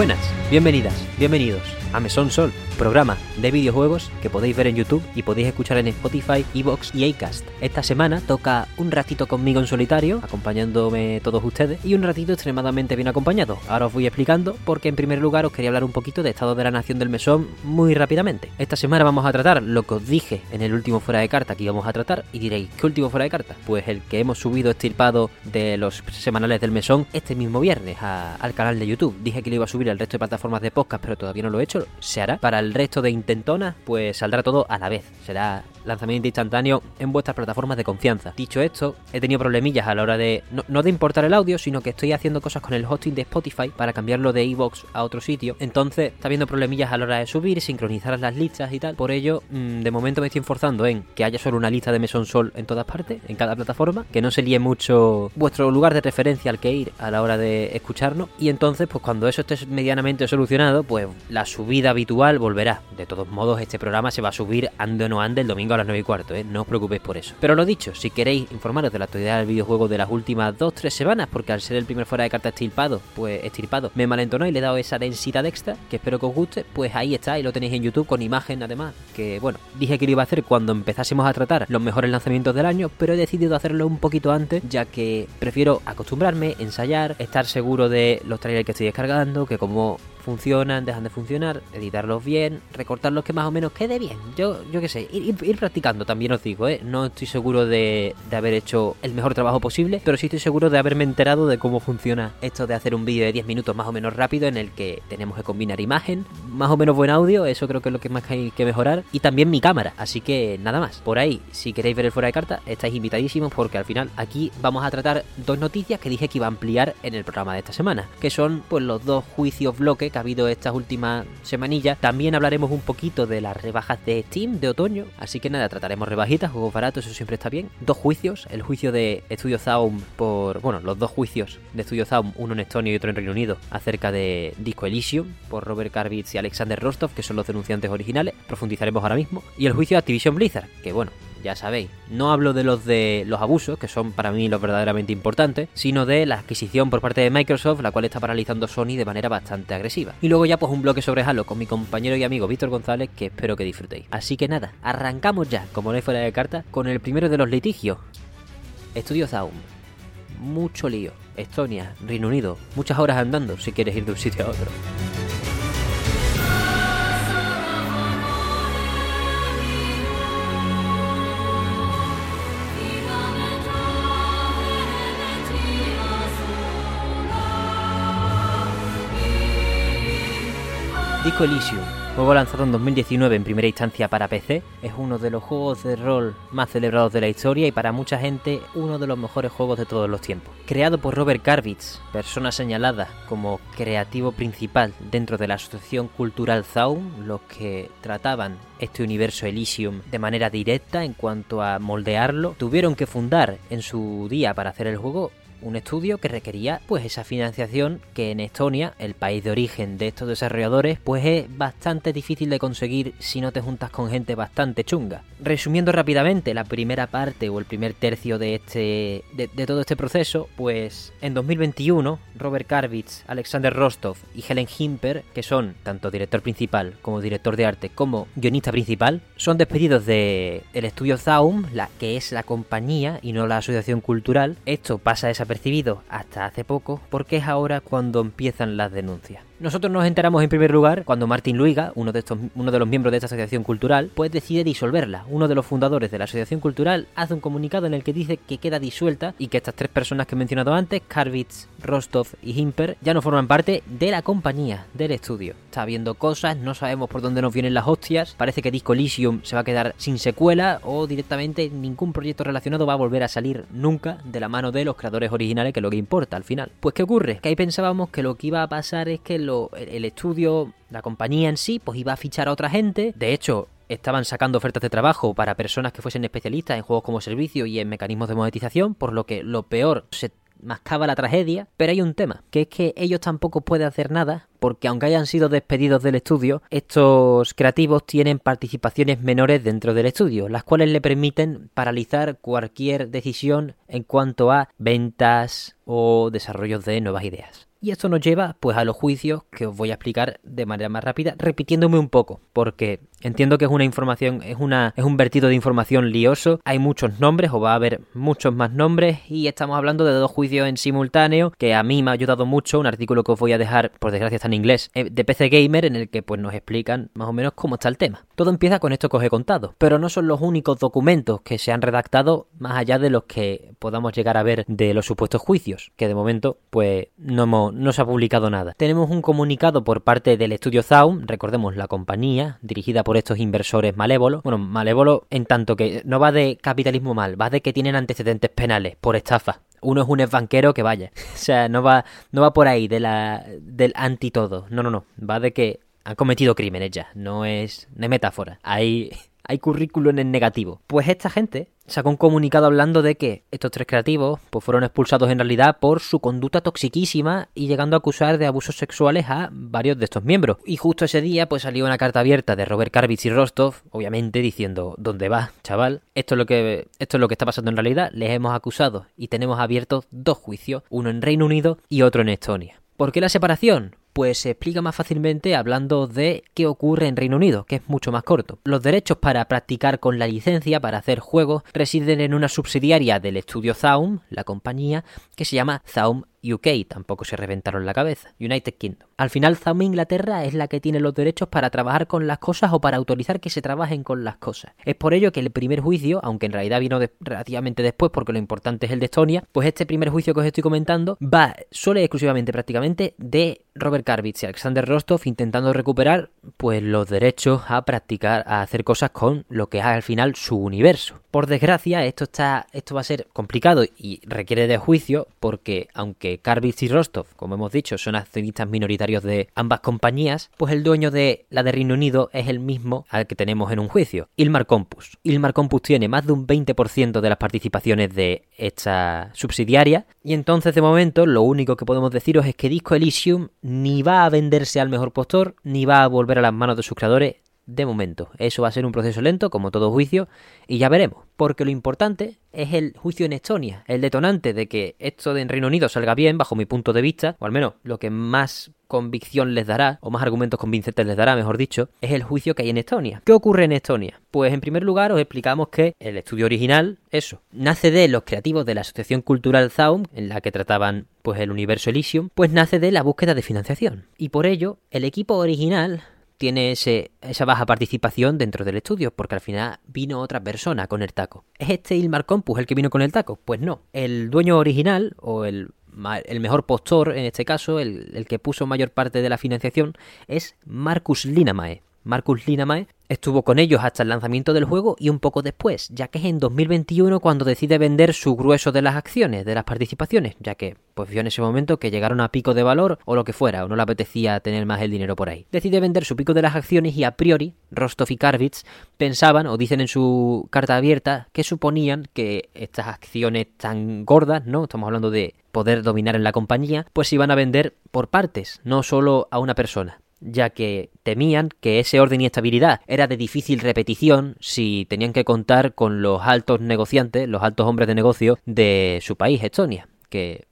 buenas, bienvenidas, bienvenidos a Mesón Sol, programa de videojuegos que podéis ver en YouTube y podéis escuchar en Spotify, Evox y Acast. Esta semana toca un ratito conmigo en solitario, acompañándome todos ustedes, y un ratito extremadamente bien acompañado. Ahora os voy explicando porque en primer lugar os quería hablar un poquito de estado de la nación del mesón muy rápidamente. Esta semana vamos a tratar lo que os dije en el último fuera de carta que íbamos a tratar y diréis, ¿qué último fuera de carta? Pues el que hemos subido estirpado de los semanales del mesón este mismo viernes al canal de YouTube. Dije que lo iba a subir al resto de plataformas de podcast, pero todavía no lo he hecho se hará. Para el resto de intentonas, pues saldrá todo a la vez. Será lanzamiento instantáneo en vuestras plataformas de confianza. Dicho esto, he tenido problemillas a la hora de no, de importar el audio, sino que estoy haciendo cosas con el hosting de Spotify para cambiarlo de Evox a otro sitio. Entonces, está habiendo problemillas a la hora de subir, sincronizar las listas y tal. Por ello, mm, de momento me estoy esforzando en que haya solo una lista de Mesón Sol en todas partes, en cada plataforma, que no se líe mucho vuestro lugar de referencia al que ir a la hora de escucharnos. Y entonces, pues cuando eso esté medianamente solucionado, pues la subida habitual volverá. De todos modos, este programa se va a subir ande o no ande el domingo a las 9 y cuarto, ¿eh? no os preocupéis por eso. Pero lo dicho, si queréis informaros de la actualidad del videojuego de las últimas 2-3 semanas, porque al ser el primer fuera de carta estirpado, pues estirpado, me malentonó y le he dado esa densidad extra, que espero que os guste, pues ahí está, y lo tenéis en YouTube con imagen además, que bueno, dije que lo iba a hacer cuando empezásemos a tratar los mejores lanzamientos del año, pero he decidido hacerlo un poquito antes, ya que prefiero acostumbrarme, ensayar, estar seguro de los trailers que estoy descargando, que como funcionan, dejan de funcionar, editarlos bien, recortarlos que más o menos quede bien. Yo, yo qué sé, ir, practicando también os digo, ¿eh? No estoy seguro de, de, haber hecho el mejor trabajo posible, pero sí estoy seguro de haberme enterado de cómo funciona esto de hacer un vídeo de 10 minutos más o menos rápido en el que tenemos que combinar imagen, más o menos buen audio, eso creo que es lo que más hay que mejorar, y también mi cámara, así que nada más. Por ahí, si queréis ver el fuera de carta, estáis invitadísimos porque al final aquí vamos a tratar dos noticias que dije que iba a ampliar en el programa de esta semana, que son pues los dos juicios bloques que ha habido estas últimas semanillas. También hablaremos un poquito de las rebajas de Steam de otoño, así que nada, trataremos rebajitas, juegos baratos, eso siempre está bien. Dos juicios, el juicio de Studio Zaum por, bueno, los dos juicios de Studio Zaum, uno en Estonia y otro en Reino Unido, acerca de Disco Elysium por Robert Karbitz y Alexander Rostov, que son los denunciantes originales, profundizaremos ahora mismo. Y el juicio de Activision Blizzard, que bueno, ya sabéis. No hablo de los de los abusos, que son para mí los verdaderamente importantes, sino de la adquisición por parte de Microsoft, la cual está paralizando Sony de manera bastante agresiva. Y luego ya pues un bloque sobre Halo con mi compañero y amigo Víctor González, que espero que disfrutéis. Así que nada, arrancamos ya, como no fuera de carta, con el primero de los litigios. Estudio Zaum. Mucho lío. Estonia, Reino Unido, muchas horas andando si quieres ir de un sitio a otro. Disco Elysium, juego lanzado en 2019 en primera instancia para PC, es uno de los juegos de rol más celebrados de la historia y para mucha gente uno de los mejores juegos de todos los tiempos. Creado por Robert Karbitz, persona señalada como creativo principal dentro de la Asociación Cultural Zaun, los que trataban este universo Elysium de manera directa en cuanto a moldearlo, tuvieron que fundar en su día para hacer el juego un estudio que requería pues esa financiación que en Estonia, el país de origen de estos desarrolladores, pues es bastante difícil de conseguir si no te juntas con gente bastante chunga. Resumiendo rápidamente la primera parte o el primer tercio de este de, todo este proceso, pues en 2021 Robert Karbitz, Alexander Rostov y Helen Himper, que son tanto director principal como director de arte como guionista principal, son despedidos de el estudio Zaum, la que es la compañía y no la asociación cultural. Esto pasa a esa percibido hasta hace poco porque es ahora cuando empiezan las denuncias. Nosotros nos enteramos en primer lugar cuando Martín Luiga, uno de, los miembros de esta asociación cultural, pues decide disolverla. Uno de los fundadores de la asociación cultural hace un comunicado en el que dice que queda disuelta y que estas tres personas que he mencionado antes, Karvitz, Rostov y Himper, ya no forman parte de la compañía, del estudio. Está viendo cosas, no sabemos por dónde nos vienen las hostias, parece que Disco Elysium se va a quedar sin secuela o directamente ningún proyecto relacionado va a volver a salir nunca de la mano de los creadores originales, que es lo que importa al final. Pues ¿qué ocurre? Que ahí pensábamos que lo que iba a pasar es que el estudio, la compañía en sí, pues iba a fichar a otra gente. De hecho, estaban sacando ofertas de trabajo para personas que fuesen especialistas en juegos como servicio y en mecanismos de monetización, por lo que lo peor se mascaba la tragedia, pero hay un tema, que es que ellos tampoco pueden hacer nada, porque aunque hayan sido despedidos del estudio, estos creativos tienen participaciones menores dentro del estudio, las cuales le permiten paralizar cualquier decisión en cuanto a ventas o desarrollos de nuevas ideas. Y esto nos lleva pues a los juicios que os voy a explicar de manera más rápida, repitiéndome un poco, porque entiendo que es una información, es una es un vertido de información lioso, hay muchos nombres o va a haber muchos más nombres y estamos hablando de dos juicios en simultáneo que a mí me ha ayudado mucho, un artículo que os voy a dejar, por desgracia está en inglés, eh, de PC Gamer en el que pues nos explican más o menos cómo está el tema. Todo empieza con esto que os he contado, pero no son los únicos documentos que se han redactado más allá de los que podamos llegar a ver de los supuestos juicios, que de momento pues no, no se ha publicado nada. Tenemos un comunicado por parte del estudio Zaum, recordemos la compañía dirigida por estos inversores malévolos, bueno, malévolos en tanto que no va de capitalismo mal, va de que tienen antecedentes penales por estafa uno es un ex banquero que vaya. O sea, no va, no va por ahí de la, del anti todo. No, no, no. Va de que han cometido crímenes ya. No es, no es metáfora. Hay, hay currículum en negativo. Pues esta gente sacó un comunicado hablando de que estos tres creativos pues, fueron expulsados en realidad por su conducta toxiquísima y llegando a acusar de abusos sexuales a varios de estos miembros. Y justo ese día pues salió una carta abierta de Robert Karvitz y Rostov, obviamente diciendo, ¿dónde vas, chaval? Esto es lo que esto es lo que está pasando en realidad, les hemos acusado y tenemos abiertos dos juicios, uno en Reino Unido y otro en Estonia. ¿Por qué la separación? Pues se explica más fácilmente hablando de qué ocurre en Reino Unido, que es mucho más corto. Los derechos para practicar con la licencia para hacer juegos residen en una subsidiaria del estudio Zaum, la compañía, que se llama Zaum UK tampoco se reventaron la cabeza. United Kingdom. Al final, Zaum Inglaterra es la que tiene los derechos para trabajar con las cosas o para autorizar que se trabajen con las cosas. Es por ello que el primer juicio, aunque en realidad vino relativamente después porque lo importante es el de Estonia, pues este primer juicio que os estoy comentando va solo y exclusivamente prácticamente de Robert Karvitz y Alexander Rostov intentando recuperar pues los derechos a practicar, a hacer cosas con lo que es al final su universo. Por desgracia, esto está esto va a ser complicado y requiere de juicio porque aunque Karvitz y Rostov, como hemos dicho, son accionistas minoritarios de ambas compañías, pues el dueño de la de Reino Unido es el mismo al que tenemos en un juicio, Ilmar Compus. Ilmar Compus tiene más de un 20% de las participaciones de esta subsidiaria y entonces de momento lo único que podemos deciros es que Disco Elysium ni va a venderse al mejor postor ni va a volver a las manos de sus creadores de momento. Eso va a ser un proceso lento, como todo juicio, y ya veremos. Porque lo importante es el juicio en Estonia, el detonante de que esto de en Reino Unido salga bien, bajo mi punto de vista, o al menos lo que más convicción les dará, o más argumentos convincentes les dará, mejor dicho, es el juicio que hay en Estonia. ¿Qué ocurre en Estonia? Pues en primer lugar os explicamos que el estudio original, eso, nace de los creativos de la Asociación Cultural Zaum, en la que trataban pues el universo Elysium, pues nace de la búsqueda de financiación. Y por ello, el equipo original tiene ese, esa baja participación dentro del estudio, porque al final vino otra persona con el taco. ¿Es este Ilmar Compus el que vino con el taco? Pues no. El dueño original, o el, el mejor postor en este caso, el, el, que puso mayor parte de la financiación, es Marcus Linamae. Marcus Linamae Estuvo con ellos hasta el lanzamiento del juego y un poco después, ya que es en 2021 cuando decide vender su grueso de las acciones, de las participaciones, ya que pues vio en ese momento que llegaron a pico de valor o lo que fuera, o no le apetecía tener más el dinero por ahí. Decide vender su pico de las acciones y a priori Rostov y Karvitz pensaban o dicen en su carta abierta que suponían que estas acciones tan gordas, ¿no? Estamos hablando de poder dominar en la compañía, pues iban a vender por partes, no solo a una persona ya que temían que ese orden y estabilidad era de difícil repetición si tenían que contar con los altos negociantes, los altos hombres de negocio de su país, Estonia, que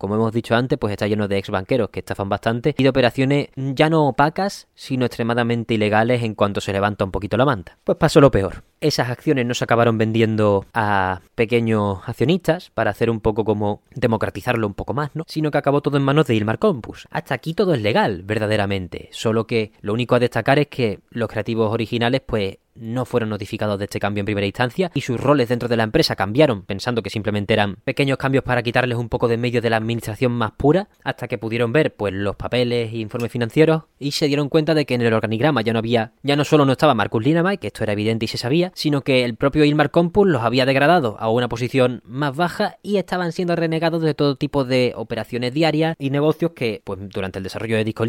como hemos dicho antes, pues está lleno de ex banqueros que estafan bastante y de operaciones ya no opacas, sino extremadamente ilegales en cuanto se levanta un poquito la manta. Pues pasó lo peor. Esas acciones no se acabaron vendiendo a pequeños accionistas para hacer un poco como democratizarlo un poco más, ¿no? Sino que acabó todo en manos de Ilmar Compus. Hasta aquí todo es legal, verdaderamente. Solo que lo único a destacar es que los creativos originales, pues no fueron notificados de este cambio en primera instancia y sus roles dentro de la empresa cambiaron, pensando que simplemente eran pequeños cambios para quitarles un poco de medio de la administración más pura, hasta que pudieron ver pues los papeles e informes financieros y se dieron cuenta de que en el organigrama ya no había, ya no solo no estaba Marcus Linamay, que esto era evidente y se sabía, sino que el propio Ilmar Compus los había degradado a una posición más baja y estaban siendo renegados de todo tipo de operaciones diarias y negocios que, pues durante el desarrollo de Disco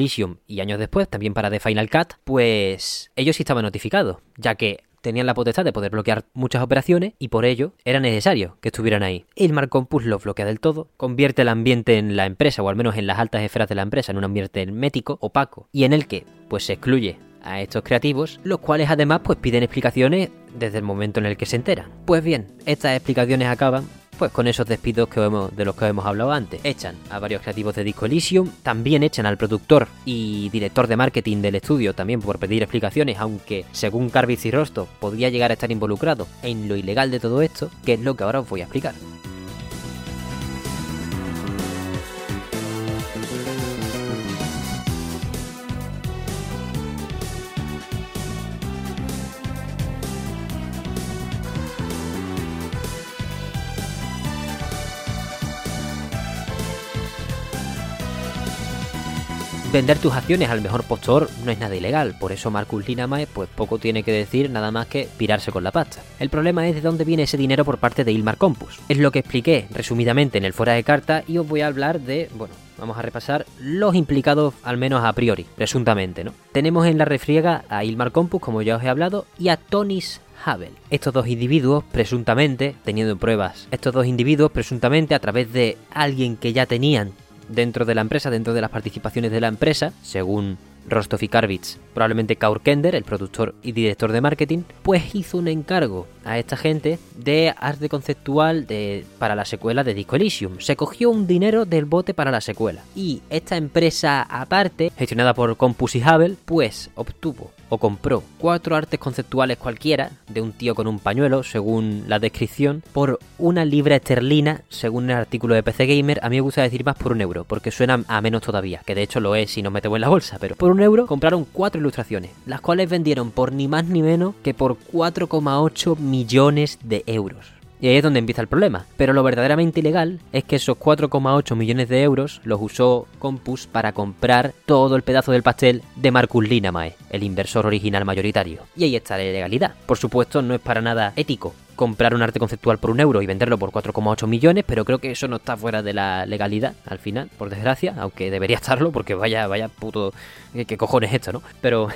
y años después, también para The Final Cut, pues ellos sí estaban notificados, ya que tenían la potestad de poder bloquear muchas operaciones y por ello era necesario que estuvieran ahí. Ilmar Compus los bloquea del todo, convierte el ambiente en la empresa, o al menos en las altas esferas de la empresa, en un ambiente hermético, opaco, y en el que pues se excluye a estos creativos, los cuales además pues piden explicaciones desde el momento en el que se enteran. Pues bien, estas explicaciones acaban pues con esos despidos que hemos, de los que hemos hablado antes. Echan a varios creativos de Disco Elysium, también echan al productor y director de marketing del estudio también por pedir explicaciones, aunque según Carvitz y Rostov podría llegar a estar involucrado en lo ilegal de todo esto, que es lo que ahora os voy a explicar. Vender tus acciones al mejor postor no es nada ilegal, por eso Marcus Linamae pues poco tiene que decir nada más que pirarse con la pasta. El problema es de dónde viene ese dinero por parte de Ilmar Compus. Es lo que expliqué resumidamente en el fuera de carta y os voy a hablar de, bueno, vamos a repasar los implicados al menos a priori, presuntamente, ¿no? Tenemos en la refriega a Ilmar Compus, como ya os he hablado, y a Tonis Havel. Estos dos individuos, presuntamente, teniendo pruebas, estos dos individuos, presuntamente, a través de alguien que ya tenían dentro de la empresa, dentro de las participaciones de la empresa, según Rostov y Karvitz, probablemente Kaur Kender, el productor y director de marketing, pues hizo un encargo a esta gente de arte conceptual de, para la secuela de Disco Elysium. Se cogió un dinero del bote para la secuela. Y esta empresa aparte, gestionada por Compus y pues obtuvo o compró cuatro artes conceptuales cualquiera de un tío con un pañuelo, según la descripción, por una libra esterlina, según el artículo de PC Gamer. A mí me gusta decir más por un euro, porque suena a menos todavía, que de hecho lo es si nos metemos en la bolsa, pero por un euro compraron cuatro ilustraciones, las cuales vendieron por ni más ni menos que por 4,8 millones de euros. Y ahí es donde empieza el problema. Pero lo verdaderamente ilegal es que esos 4,8 millones de euros los usó Compus para comprar todo el pedazo del pastel de Marcus Linamae, el inversor original mayoritario. Y ahí está la ilegalidad. Por supuesto, no es para nada ético comprar un arte conceptual por un euro y venderlo por 4,8 millones, pero creo que eso no está fuera de la legalidad al final, por desgracia, aunque debería estarlo porque vaya, vaya puto... ¿Qué cojones esto, no? Pero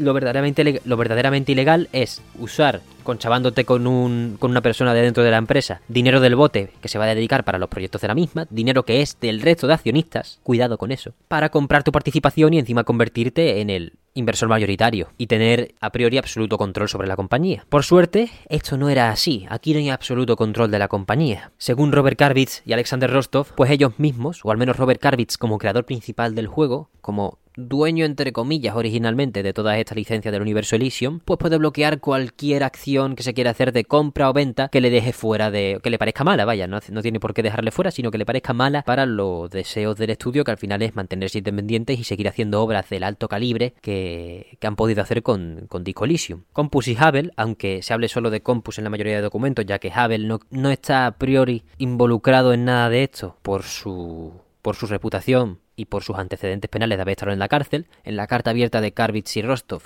lo verdaderamente, lo verdaderamente ilegal es usar, conchabándote con, un, con una persona de dentro de la empresa, dinero del bote que se va a dedicar para los proyectos de la misma, dinero que es del resto de accionistas, cuidado con eso, para comprar tu participación y encima convertirte en el inversor mayoritario y tener a priori absoluto control sobre la compañía. Por suerte, esto no era así, aquí no hay absoluto control de la compañía. Según Robert Karvitz y Alexander Rostov, pues ellos mismos, o al menos Robert Karvitz como creador principal del juego, como dueño entre comillas originalmente de todas estas licencias del universo Elysium, pues puede bloquear cualquier acción que se quiera hacer de compra o venta que le deje fuera de... que le parezca mala, vaya, no, tiene por qué dejarle fuera, sino que le parezca mala para los deseos del estudio, que al final es mantenerse independientes y seguir haciendo obras del alto calibre que, que han podido hacer con, con Disco Elysium. Compus y Hubble, aunque se hable solo de Compus en la mayoría de documentos, ya que Hubble no, no está a priori involucrado en nada de esto por su por su reputación y por sus antecedentes penales de haber estado en la cárcel. En la carta abierta de Karvitz y Rostov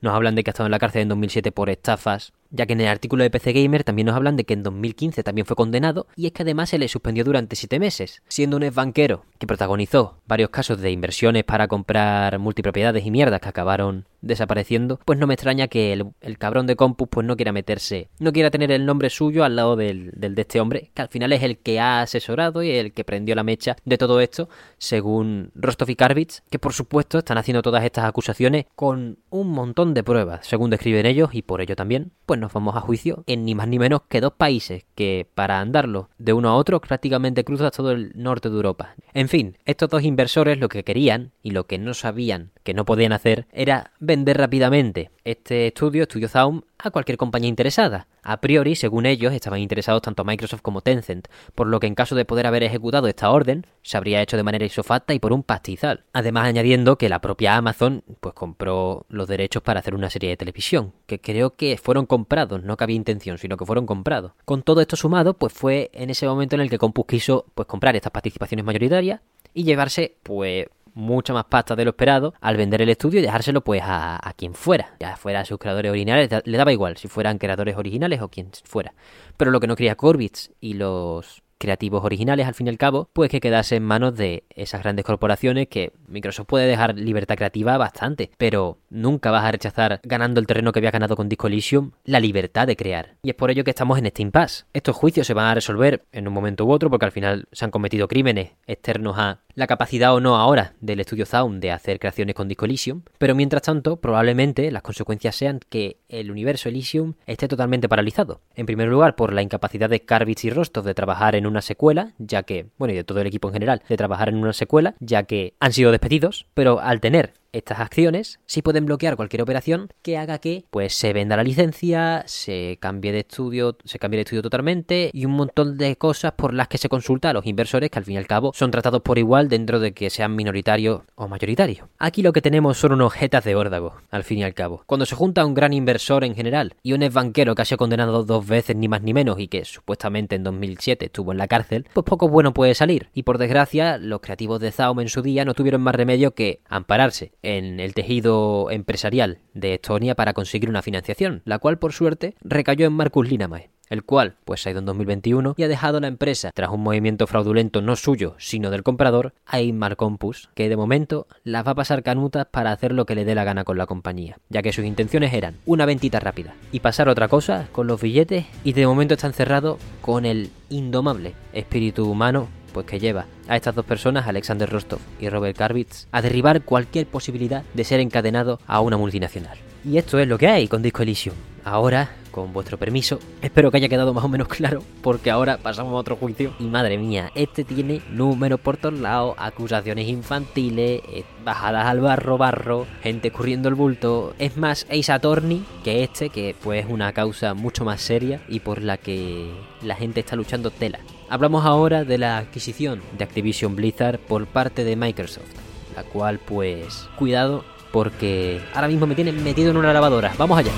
nos hablan de que ha estado en la cárcel en 2007 por estafas ya que en el artículo de PC Gamer también nos hablan de que en 2015 también fue condenado y es que además se le suspendió durante 7 meses, siendo un ex banquero que protagonizó varios casos de inversiones para comprar multipropiedades y mierdas que acabaron desapareciendo, pues no me extraña que el, cabrón de Compus pues no quiera meterse, no quiera tener el nombre suyo al lado del, del, de este hombre, que al final es el que ha asesorado y el que prendió la mecha de todo esto, según Rostov y Karvitz, que por supuesto están haciendo todas estas acusaciones con un montón de pruebas, según describen ellos, y por ello también, pues nos vamos a juicio en ni más ni menos que dos países que para andarlo de uno a otro prácticamente cruza todo el norte de Europa. En fin, estos dos inversores lo que querían y lo que no sabían que no podían hacer era vender rápidamente este estudio, Estudio Zaum, a cualquier compañía interesada. A priori, según ellos, estaban interesados tanto Microsoft como Tencent, por lo que en caso de poder haber ejecutado esta orden, se habría hecho de manera isofacta y por un pastizal. Además, añadiendo que la propia Amazon pues compró los derechos para hacer una serie de televisión, que creo que fueron comprados, no que había intención, sino que fueron comprados. Con todo esto sumado, pues fue en ese momento en el que Compus quiso pues comprar estas participaciones mayoritarias y llevarse pues mucha más pasta de lo esperado al vender el estudio y dejárselo pues a, quien fuera, ya fuera a sus creadores originales, le daba igual si fueran creadores originales o quien fuera. Pero lo que no quería Corbitz y los creativos originales al fin y al cabo, pues que quedase en manos de esas grandes corporaciones que Microsoft puede dejar libertad creativa bastante, pero nunca vas a rechazar ganando el terreno que había ganado con Disco Elysium la libertad de crear. Y es por ello que estamos en este impasse. Estos juicios se van a resolver en un momento u otro porque al final se han cometido crímenes externos a la capacidad o no ahora del estudio Zaun de hacer creaciones con Disco Elysium, pero mientras tanto probablemente las consecuencias sean que el universo Elysium esté totalmente paralizado. En primer lugar por la incapacidad de Karbitz y Rostov de trabajar en una secuela, ya que, bueno, y de todo el equipo en general, de trabajar en una secuela, ya que han sido despedidos, pero al tener estas acciones sí pueden bloquear cualquier operación que haga que pues se venda la licencia, se cambie de estudio, se cambie de estudio totalmente y un montón de cosas por las que se consulta a los inversores que al fin y al cabo son tratados por igual dentro de que sean minoritarios o mayoritarios. Aquí lo que tenemos son unos jetas de órdago, al fin y al cabo. Cuando se junta un gran inversor en general y un ex banquero que ha sido condenado dos veces ni más ni menos y que supuestamente en 2007 estuvo en la cárcel, pues poco bueno puede salir. Y por desgracia, los creativos de Zaum en su día no tuvieron más remedio que ampararse en el tejido empresarial de Estonia para conseguir una financiación, la cual por suerte recayó en Marcus Linamae el cual pues ha ido en 2021 y ha dejado la empresa tras un movimiento fraudulento no suyo, sino del comprador, a Inmar Compus, que de momento las va a pasar canutas para hacer lo que le dé la gana con la compañía, ya que sus intenciones eran una ventita rápida y pasar otra cosa con los billetes y de momento está encerrado con el indomable espíritu humano pues que lleva a estas dos personas, Alexander Rostov y Robert Karbitz, a derribar cualquier posibilidad de ser encadenado a una multinacional. Y esto es lo que hay con Disco Elysium. Ahora, con vuestro permiso, espero que haya quedado más o menos claro, porque ahora pasamos a otro juicio. Y madre mía, este tiene números por todos lados, acusaciones infantiles, eh, bajadas al barro, barro, gente escurriendo el bulto. Es más Ace Attorney que este, que pues es una causa mucho más seria y por la que la gente está luchando tela. Hablamos ahora de la adquisición de Activision Blizzard por parte de Microsoft, la cual pues cuidado porque ahora mismo me tienen metido en una lavadora. Vamos allá.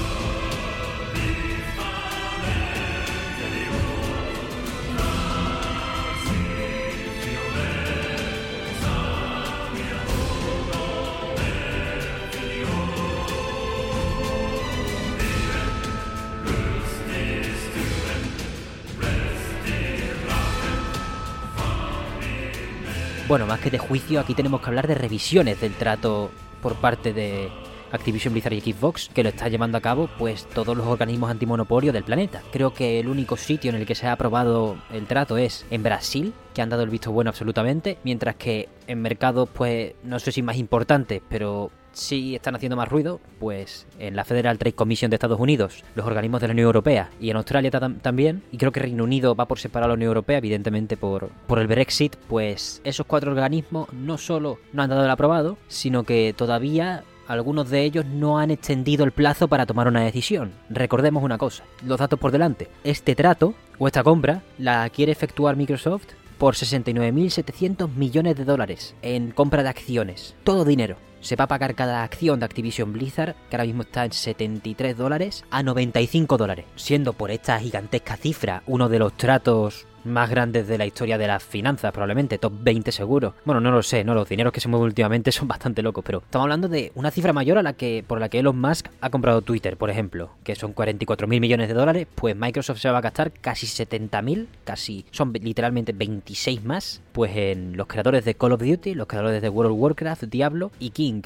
Bueno, más que de juicio, aquí tenemos que hablar de revisiones del trato por parte de Activision Blizzard y Xbox, que lo está llevando a cabo pues todos los organismos antimonopolio del planeta. Creo que el único sitio en el que se ha aprobado el trato es en Brasil, que han dado el visto bueno absolutamente, mientras que en mercados pues no sé si más importantes, pero sí están haciendo más ruido, pues en la Federal Trade Commission de Estados Unidos, los organismos de la Unión Europea y en Australia también, y creo que Reino Unido va por separar a la Unión Europea, evidentemente por, por el Brexit, pues esos cuatro organismos no solo no han dado el aprobado, sino que todavía algunos de ellos no han extendido el plazo para tomar una decisión. Recordemos una cosa, los datos por delante. Este trato o esta compra la quiere efectuar Microsoft por 69.700 millones de dólares en compra de acciones. Todo dinero se va a pagar cada acción de Activision Blizzard, que ahora mismo está en 73 dólares, a 95 dólares, siendo por esta gigantesca cifra uno de los tratos más grandes de la historia de las finanzas, probablemente, top 20 seguro. Bueno, no lo sé, no, los dineros que se mueven últimamente son bastante locos, pero estamos hablando de una cifra mayor a la que por la que Elon Musk ha comprado Twitter, por ejemplo, que son 44 mil millones de dólares, pues Microsoft se va a gastar casi 70 mil, casi son literalmente 26 más, pues en los creadores de Call of Duty, los creadores de World of Warcraft, Diablo y King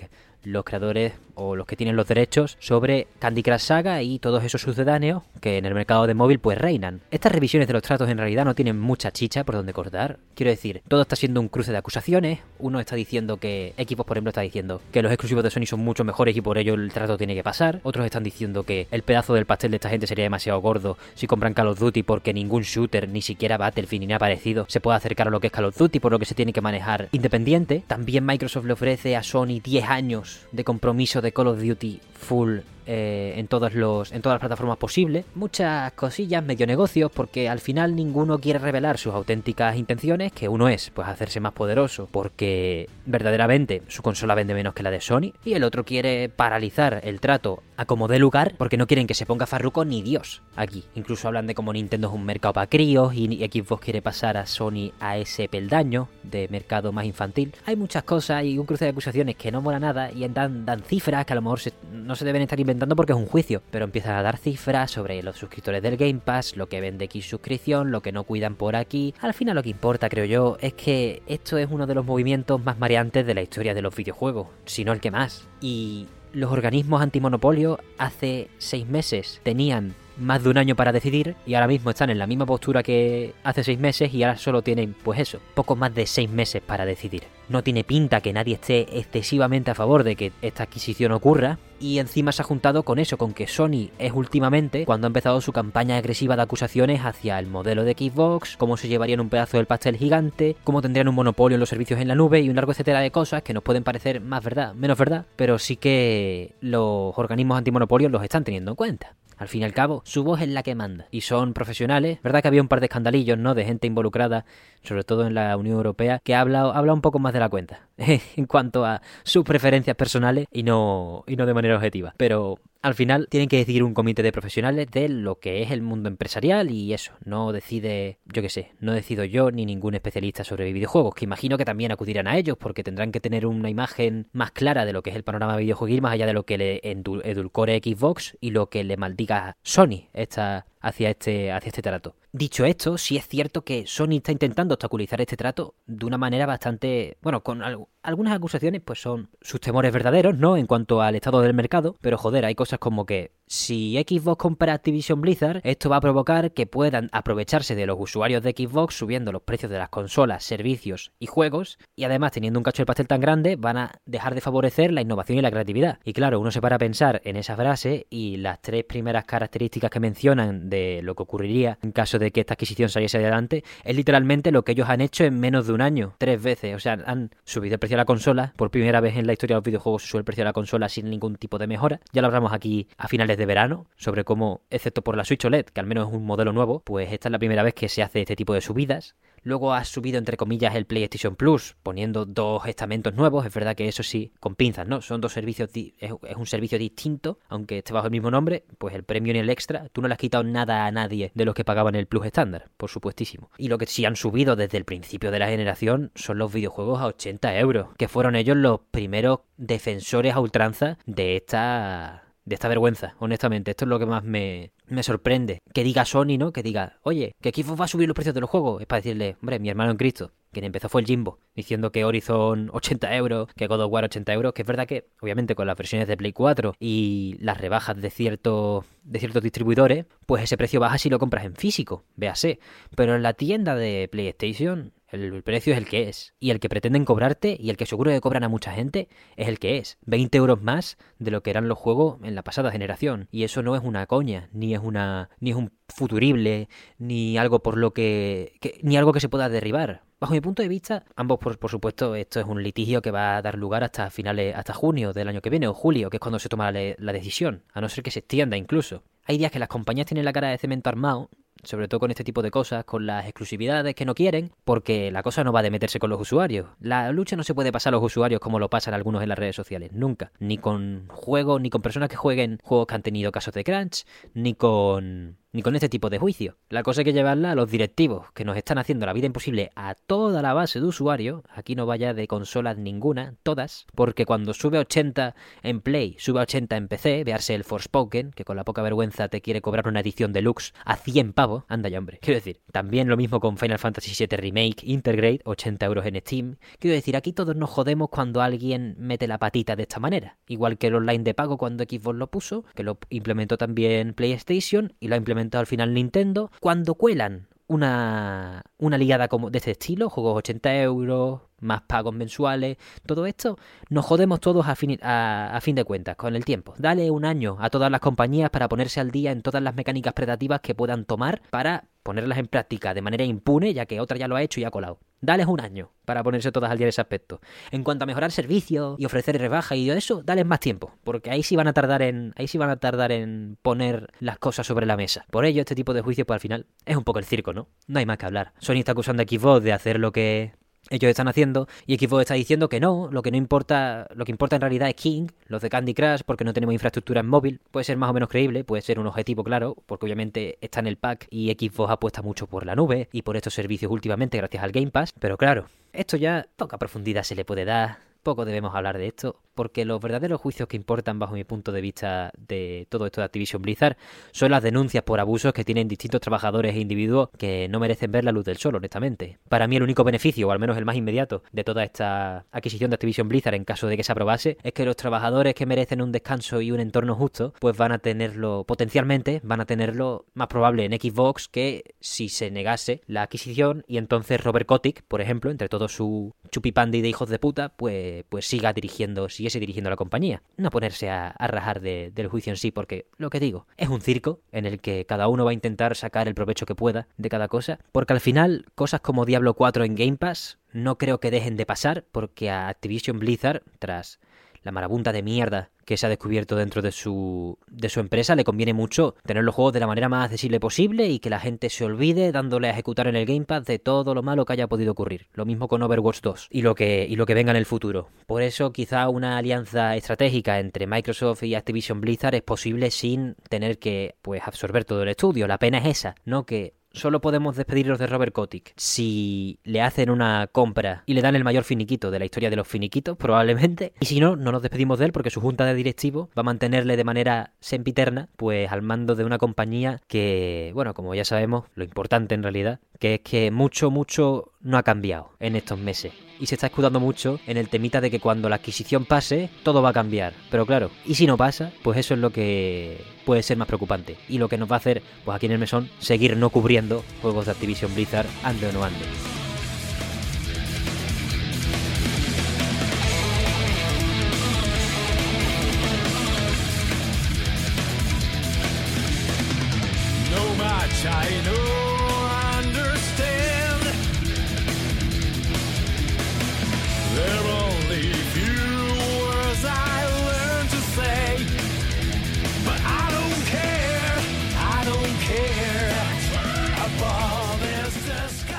los creadores o los que tienen los derechos sobre Candy Crush Saga y todos esos sucedáneos que en el mercado de móvil pues reinan. Estas revisiones de los tratos en realidad no tienen mucha chicha por donde cortar. Quiero decir, todo está siendo un cruce de acusaciones. Uno está diciendo que Equipos, por ejemplo, está diciendo que los exclusivos de Sony son mucho mejores y por ello el trato tiene que pasar. Otros están diciendo que el pedazo del pastel de esta gente sería demasiado gordo si compran Call of Duty porque ningún shooter, ni siquiera Battlefield ni nada parecido, se puede acercar a lo que es Call of Duty por lo que se tiene que manejar independiente. También Microsoft le ofrece a Sony 10 años de compromiso de Call of Duty full eh, en, todos los, en todas las plataformas posibles. Muchas cosillas, medio negocios, porque al final ninguno quiere revelar sus auténticas intenciones, que uno es pues hacerse más poderoso porque verdaderamente su consola vende menos que la de Sony, y el otro quiere paralizar el trato a como dé lugar porque no quieren que se ponga Farruko ni Dios aquí. Incluso hablan de cómo Nintendo es un mercado para críos y Xbox quiere pasar a Sony a ese peldaño de mercado más infantil. Hay muchas cosas y un cruce de acusaciones que no mola nada y dan, dan cifras que a lo mejor no se deben estar inventando siguen dando porque es un juicio, pero empiezan a dar cifras sobre los suscriptores del Game Pass, lo que vende X suscripción, lo que no cuidan por aquí. Al final lo que importa, creo yo, es que esto es uno de los movimientos más mareantes de la historia de los videojuegos, si no el que más. Y los organismos antimonopolio hace seis meses tenían más de un año para decidir y ahora mismo están en la misma postura que hace seis meses y ahora solo tienen, pues eso, poco más de seis meses para decidir. No tiene pinta que nadie esté excesivamente a favor de que esta adquisición ocurra y encima se ha juntado con eso, con que Sony es últimamente cuando ha empezado su campaña agresiva de acusaciones hacia el modelo de Xbox, cómo se llevarían un pedazo del pastel gigante, cómo tendrían un monopolio en los servicios en la nube y un largo etcétera de cosas que nos pueden parecer más verdad, menos verdad, pero sí que los organismos antimonopolios los están teniendo en cuenta. Al fin y al cabo, su voz es la que manda. Y son profesionales. ¿Verdad que había un par de escandalillos, ¿no? De gente involucrada, sobre todo en la Unión Europea, que habla, habla un poco más de la cuenta. en cuanto a sus preferencias personales y no, y no de manera objetiva. Pero al final tienen que decidir un comité de profesionales de lo que es el mundo empresarial y eso, no decide, yo qué sé, no decido yo ni ningún especialista sobre videojuegos, que imagino que también acudirán a ellos porque tendrán que tener una imagen más clara de lo que es el panorama videojuegos más allá de lo que le edulcore Xbox y lo que le maldiga Sony esta hacia este, hacia este trato. Dicho esto, sí es cierto que Sony está intentando obstaculizar este trato de una manera bastante, bueno, con algunas acusaciones pues son sus temores verdaderos, ¿no? En cuanto al estado del mercado, pero joder, hay cosas como que si Xbox compra Activision Blizzard, esto va a provocar que puedan aprovecharse de los usuarios de Xbox subiendo los precios de las consolas, servicios y juegos, y además teniendo un cacho de pastel tan grande, van a dejar de favorecer la innovación y la creatividad. Y claro, uno se para a pensar en esa frase y las tres primeras características que mencionan de lo que ocurriría en caso de que esta adquisición saliese adelante, es literalmente lo que ellos han hecho en menos de un año, tres veces. O sea, han subido el precio de la consola, por primera vez en la historia de los videojuegos sube el precio de la consola sin ningún tipo de mejora. Ya lo hablamos aquí a finales de verano, sobre cómo, excepto por la Switch OLED, que al menos es un modelo nuevo, pues esta es la primera vez que se hace este tipo de subidas. Luego ha subido, entre comillas, el PlayStation Plus, poniendo dos estamentos nuevos. Es verdad que eso sí, con pinzas, ¿no? Son dos servicios, es un servicio distinto, aunque esté bajo el mismo nombre, pues el Premium y el Extra, tú no le has quitado nada a nadie de los que pagaban el Plus estándar, por supuestísimo. Y lo que sí han subido desde el principio de la generación son los videojuegos a 80 euros, que fueron ellos los primeros defensores a ultranza de esta de esta vergüenza, honestamente. Esto es lo que más me, me sorprende. Que diga Sony, ¿no? Que diga, oye, que Xbox va a subir los precios de los juegos. Es para decirle, hombre, mi hermano en Cristo. Quien empezó fue el Jimbo, diciendo que Horizon 80 euros, que God of War 80 euros, que es verdad que, obviamente, con las versiones de Play 4 y las rebajas de, cierto, de ciertos distribuidores, pues ese precio baja si lo compras en físico, véase. Pero en la tienda de PlayStation el precio es el que es. Y el que pretenden cobrarte, y el que seguro que cobran a mucha gente, es el que es. 20 euros más de lo que eran los juegos en la pasada generación. Y eso no es una coña, ni es una. ni es un futurible, ni algo por lo que. ni algo que se pueda derribar. Bajo mi punto de vista, ambos, por, por, supuesto, esto es un litigio que va a dar lugar hasta finales, hasta junio del año que viene, o julio, que es cuando se toma la, la decisión, a no ser que se extienda incluso. Hay días que las compañías tienen la cara de cemento armado sobre todo con este tipo de cosas, con las exclusividades que no quieren, porque la cosa no va de meterse con los usuarios. La lucha no se puede pasar a los usuarios como lo pasan algunos en las redes sociales, nunca. Ni con juegos, ni con personas que jueguen juegos que han tenido casos de crunch, ni con ni con este tipo de juicio. La cosa hay que llevarla a los directivos, que nos están haciendo la vida imposible a toda la base de usuarios. Aquí no vaya de consolas ninguna, todas, porque cuando sube a 80 en Play, sube a 80 en PC, vearse el Forspoken, que con la poca vergüenza te quiere cobrar una edición deluxe a 100 pavos. Anda ya, hombre. Quiero decir, también lo mismo con Final Fantasy VII Remake Intergrade, 80 euros en Steam. Quiero decir, aquí todos nos jodemos cuando alguien mete la patita de esta manera. Igual que el online de pago cuando Xbox lo puso, que lo implementó también PlayStation y lo ha implementado al final Nintendo, cuando cuelan una, una ligada como de este estilo, juegos 80 euros, más pagos mensuales, todo esto, nos jodemos todos a fin, a, fin de cuentas con el tiempo. Dale un año a todas las compañías para ponerse al día en todas las mecánicas predativas que puedan tomar para ponerlas en práctica de manera impune, ya que otra ya lo ha hecho y ha colado. Dales un año para ponerse todas al día en ese aspecto. En cuanto a mejorar servicios y ofrecer rebaja y eso, dales más tiempo, porque ahí sí van a tardar en ahí sí van a tardar en poner las cosas sobre la mesa. Por ello este tipo de juicio pues al final es un poco el circo, ¿no? No hay más que hablar. Sony está acusando a Xbox de hacer lo que ellos están haciendo y Xbox está diciendo que no, lo que no importa, lo que importa en realidad es King, los de Candy Crush, porque no tenemos infraestructura en móvil, puede ser más o menos creíble, puede ser un objetivo claro, porque obviamente está en el pack y Xbox apuesta mucho por la nube y por estos servicios últimamente gracias al Game Pass, pero claro, esto ya poca profundidad se le puede dar, poco debemos hablar de esto. Porque los verdaderos juicios que importan bajo mi punto de vista de todo esto de Activision Blizzard son las denuncias por abusos que tienen distintos trabajadores e individuos que no merecen ver la luz del sol, honestamente. Para mí el único beneficio, o al menos el más inmediato, de toda esta adquisición de Activision Blizzard en caso de que se aprobase, es que los trabajadores que merecen un descanso y un entorno justo, pues van a tenerlo, potencialmente, van a tenerlo más probable en Xbox que si se negase la adquisición y entonces Robert Kotick, por ejemplo, entre todo su chupipandi de hijos de puta, pues, pues siga dirigiendo, siguiese dirigiendo la compañía. No ponerse a, rajar del juicio en sí, porque lo que digo, es un circo en el que cada uno va a intentar sacar el provecho que pueda de cada cosa, porque al final cosas como Diablo 4 en Game Pass no creo que dejen de pasar, porque a Activision Blizzard, tras la marabunta de mierda que se ha descubierto dentro de su, de su empresa, le conviene mucho tener los juegos de la manera más accesible posible y que la gente se olvide dándole a ejecutar en el Gamepad de todo lo malo que haya podido ocurrir. Lo mismo con Overwatch 2 y lo que, y lo que venga en el futuro. Por eso quizá una alianza estratégica entre Microsoft y Activision Blizzard es posible sin tener que pues absorber todo el estudio. La pena es esa, no que solo podemos despedirnos de Robert Kotick si le hacen una compra y le dan el mayor finiquito de la historia de los finiquitos, probablemente. Y si no, no nos despedimos de él porque su junta de directivos va a mantenerle de manera sempiterna, pues al mando de una compañía que, bueno, como ya sabemos, lo importante en realidad, que es que mucho, mucho no ha cambiado en estos meses. Y se está escudando mucho en el temita de que cuando la adquisición pase, todo va a cambiar. Pero claro, y si no pasa, pues eso es lo que puede ser más preocupante. Y lo que nos va a hacer, pues aquí en el mesón, seguir no cubriendo juegos de Activision Blizzard, ande o no ande.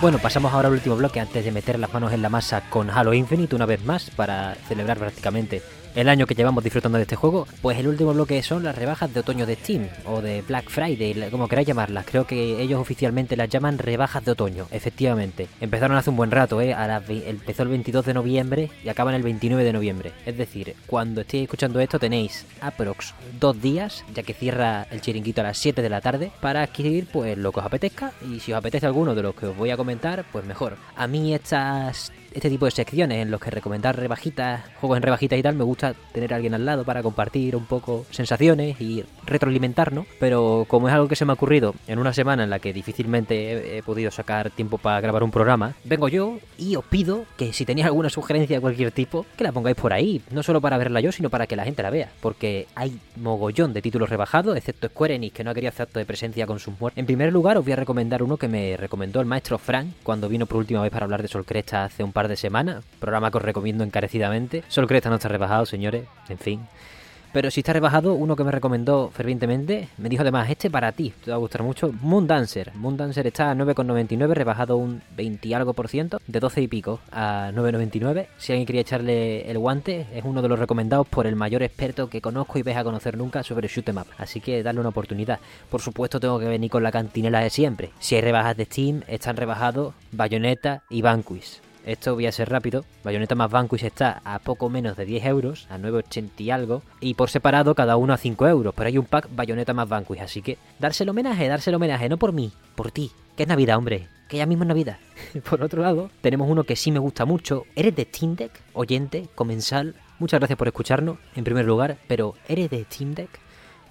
Bueno, pasamos ahora al último bloque antes de meter las manos en la masa con Halo Infinite una vez más para celebrar prácticamente el año que llevamos disfrutando de este juego, pues el último bloque son las rebajas de otoño de Steam o de Black Friday, como queráis llamarlas. Creo que ellos oficialmente las llaman rebajas de otoño, efectivamente. Empezaron hace un buen rato, ¿eh? empezó el 22 de noviembre y acaban el 29 de noviembre. Es decir, cuando estéis escuchando esto tenéis aprox dos días, ya que cierra el chiringuito a las 7 de la tarde, para adquirir pues lo que os apetezca y si os apetece alguno de los que os voy a comentar, pues mejor. A mí estas este tipo de secciones en los que recomendar rebajitas, juegos en rebajitas y tal, me gusta tener a alguien al lado para compartir un poco sensaciones y retroalimentarnos. Pero como es algo que se me ha ocurrido en una semana en la que difícilmente he, podido sacar tiempo para grabar un programa, vengo yo y os pido que si tenéis alguna sugerencia de cualquier tipo, que la pongáis por ahí. No solo para verla yo, sino para que la gente la vea. Porque hay mogollón de títulos rebajados, excepto Square Enix, que no ha querido hacer acto de presencia con sus muertos. En primer lugar, os voy a recomendar uno que me recomendó el maestro Frank cuando vino por última vez para hablar de Sol Cresta hace un de semanas. Programa que os recomiendo encarecidamente. Sol Cresta no está rebajado, señores. En fin. Pero si está rebajado, uno que me recomendó fervientemente, me dijo además, este para ti, te va a gustar mucho, Moon Dancer. Moon Dancer está a 9,99, rebajado un 20 y algo por ciento, de 12 y pico a 9,99. Si alguien quería echarle el guante, es uno de los recomendados por el mayor experto que conozco y ves a conocer nunca sobre shoot em up. Así que darle una oportunidad. Por supuesto tengo que venir con la cantinela de siempre. Si hay rebajas de Steam, están rebajados Bayonetta y Vanquish. Esto voy a ser rápido. Bayonetta más Vanquish está a poco menos de 10 euros, a 9,80 y algo. Y por separado cada uno a 5 euros. Pero hay un pack Bayonetta más Vanquish. Así que dárselo homenaje, dárselo homenaje. No por mí, por ti. Que es Navidad, hombre. Que ya mismo es Navidad. por otro lado, tenemos uno que sí me gusta mucho. ¿Eres de Steam Deck? Oyente, comensal. Muchas gracias por escucharnos, en primer lugar. Pero ¿eres de Steam Deck?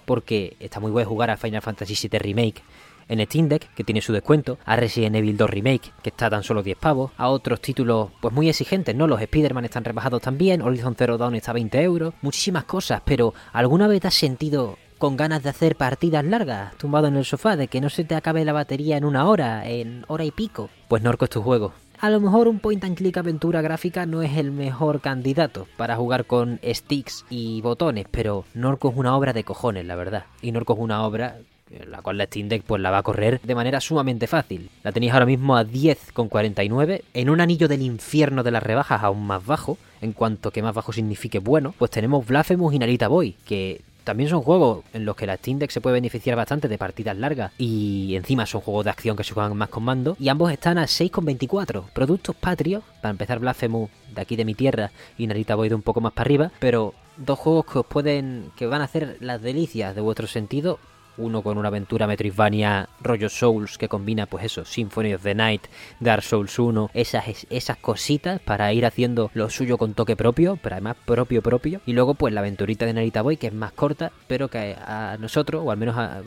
Porque está muy bueno jugar a Final Fantasy VII Remake en Steam Deck, que tiene su descuento, a Resident Evil 2 Remake, que está tan solo 10 pavos, a otros títulos pues muy exigentes, ¿no? Los Spider-Man están rebajados también, Horizon Zero Dawn está a 20 euros, muchísimas cosas, pero ¿alguna vez has sentido con ganas de hacer partidas largas, tumbado en el sofá, de que no se te acabe la batería en una hora, en hora y pico? Pues Norco es tu juego. A lo mejor un point and click aventura gráfica no es el mejor candidato para jugar con sticks y botones, pero Norco es una obra de cojones, la verdad. Y Norco es una obra la cual la Steam Deck pues la va a correr de manera sumamente fácil. La tenéis ahora mismo a 10,49 en un anillo del infierno de las rebajas aún más bajo, en cuanto que más bajo signifique bueno, pues tenemos Blasphemous y Narita Boy, que también son juegos en los que la Steam Deck se puede beneficiar bastante de partidas largas y encima son juegos de acción que se juegan más con mando y ambos están a 6,24. Productos patrios, para empezar Blasphemous de aquí de mi tierra y Narita Void un poco más para arriba, pero dos juegos que os pueden que van a hacer las delicias de vuestro sentido uno con una aventura Metroidvania rollo Souls que combina pues eso, Symphony of the Night, Dark Souls 1, esas, esas cositas para ir haciendo lo suyo con toque propio, pero además propio propio. Y luego pues la aventurita de Narita Boy que es más corta, pero que a nosotros, o al menos a,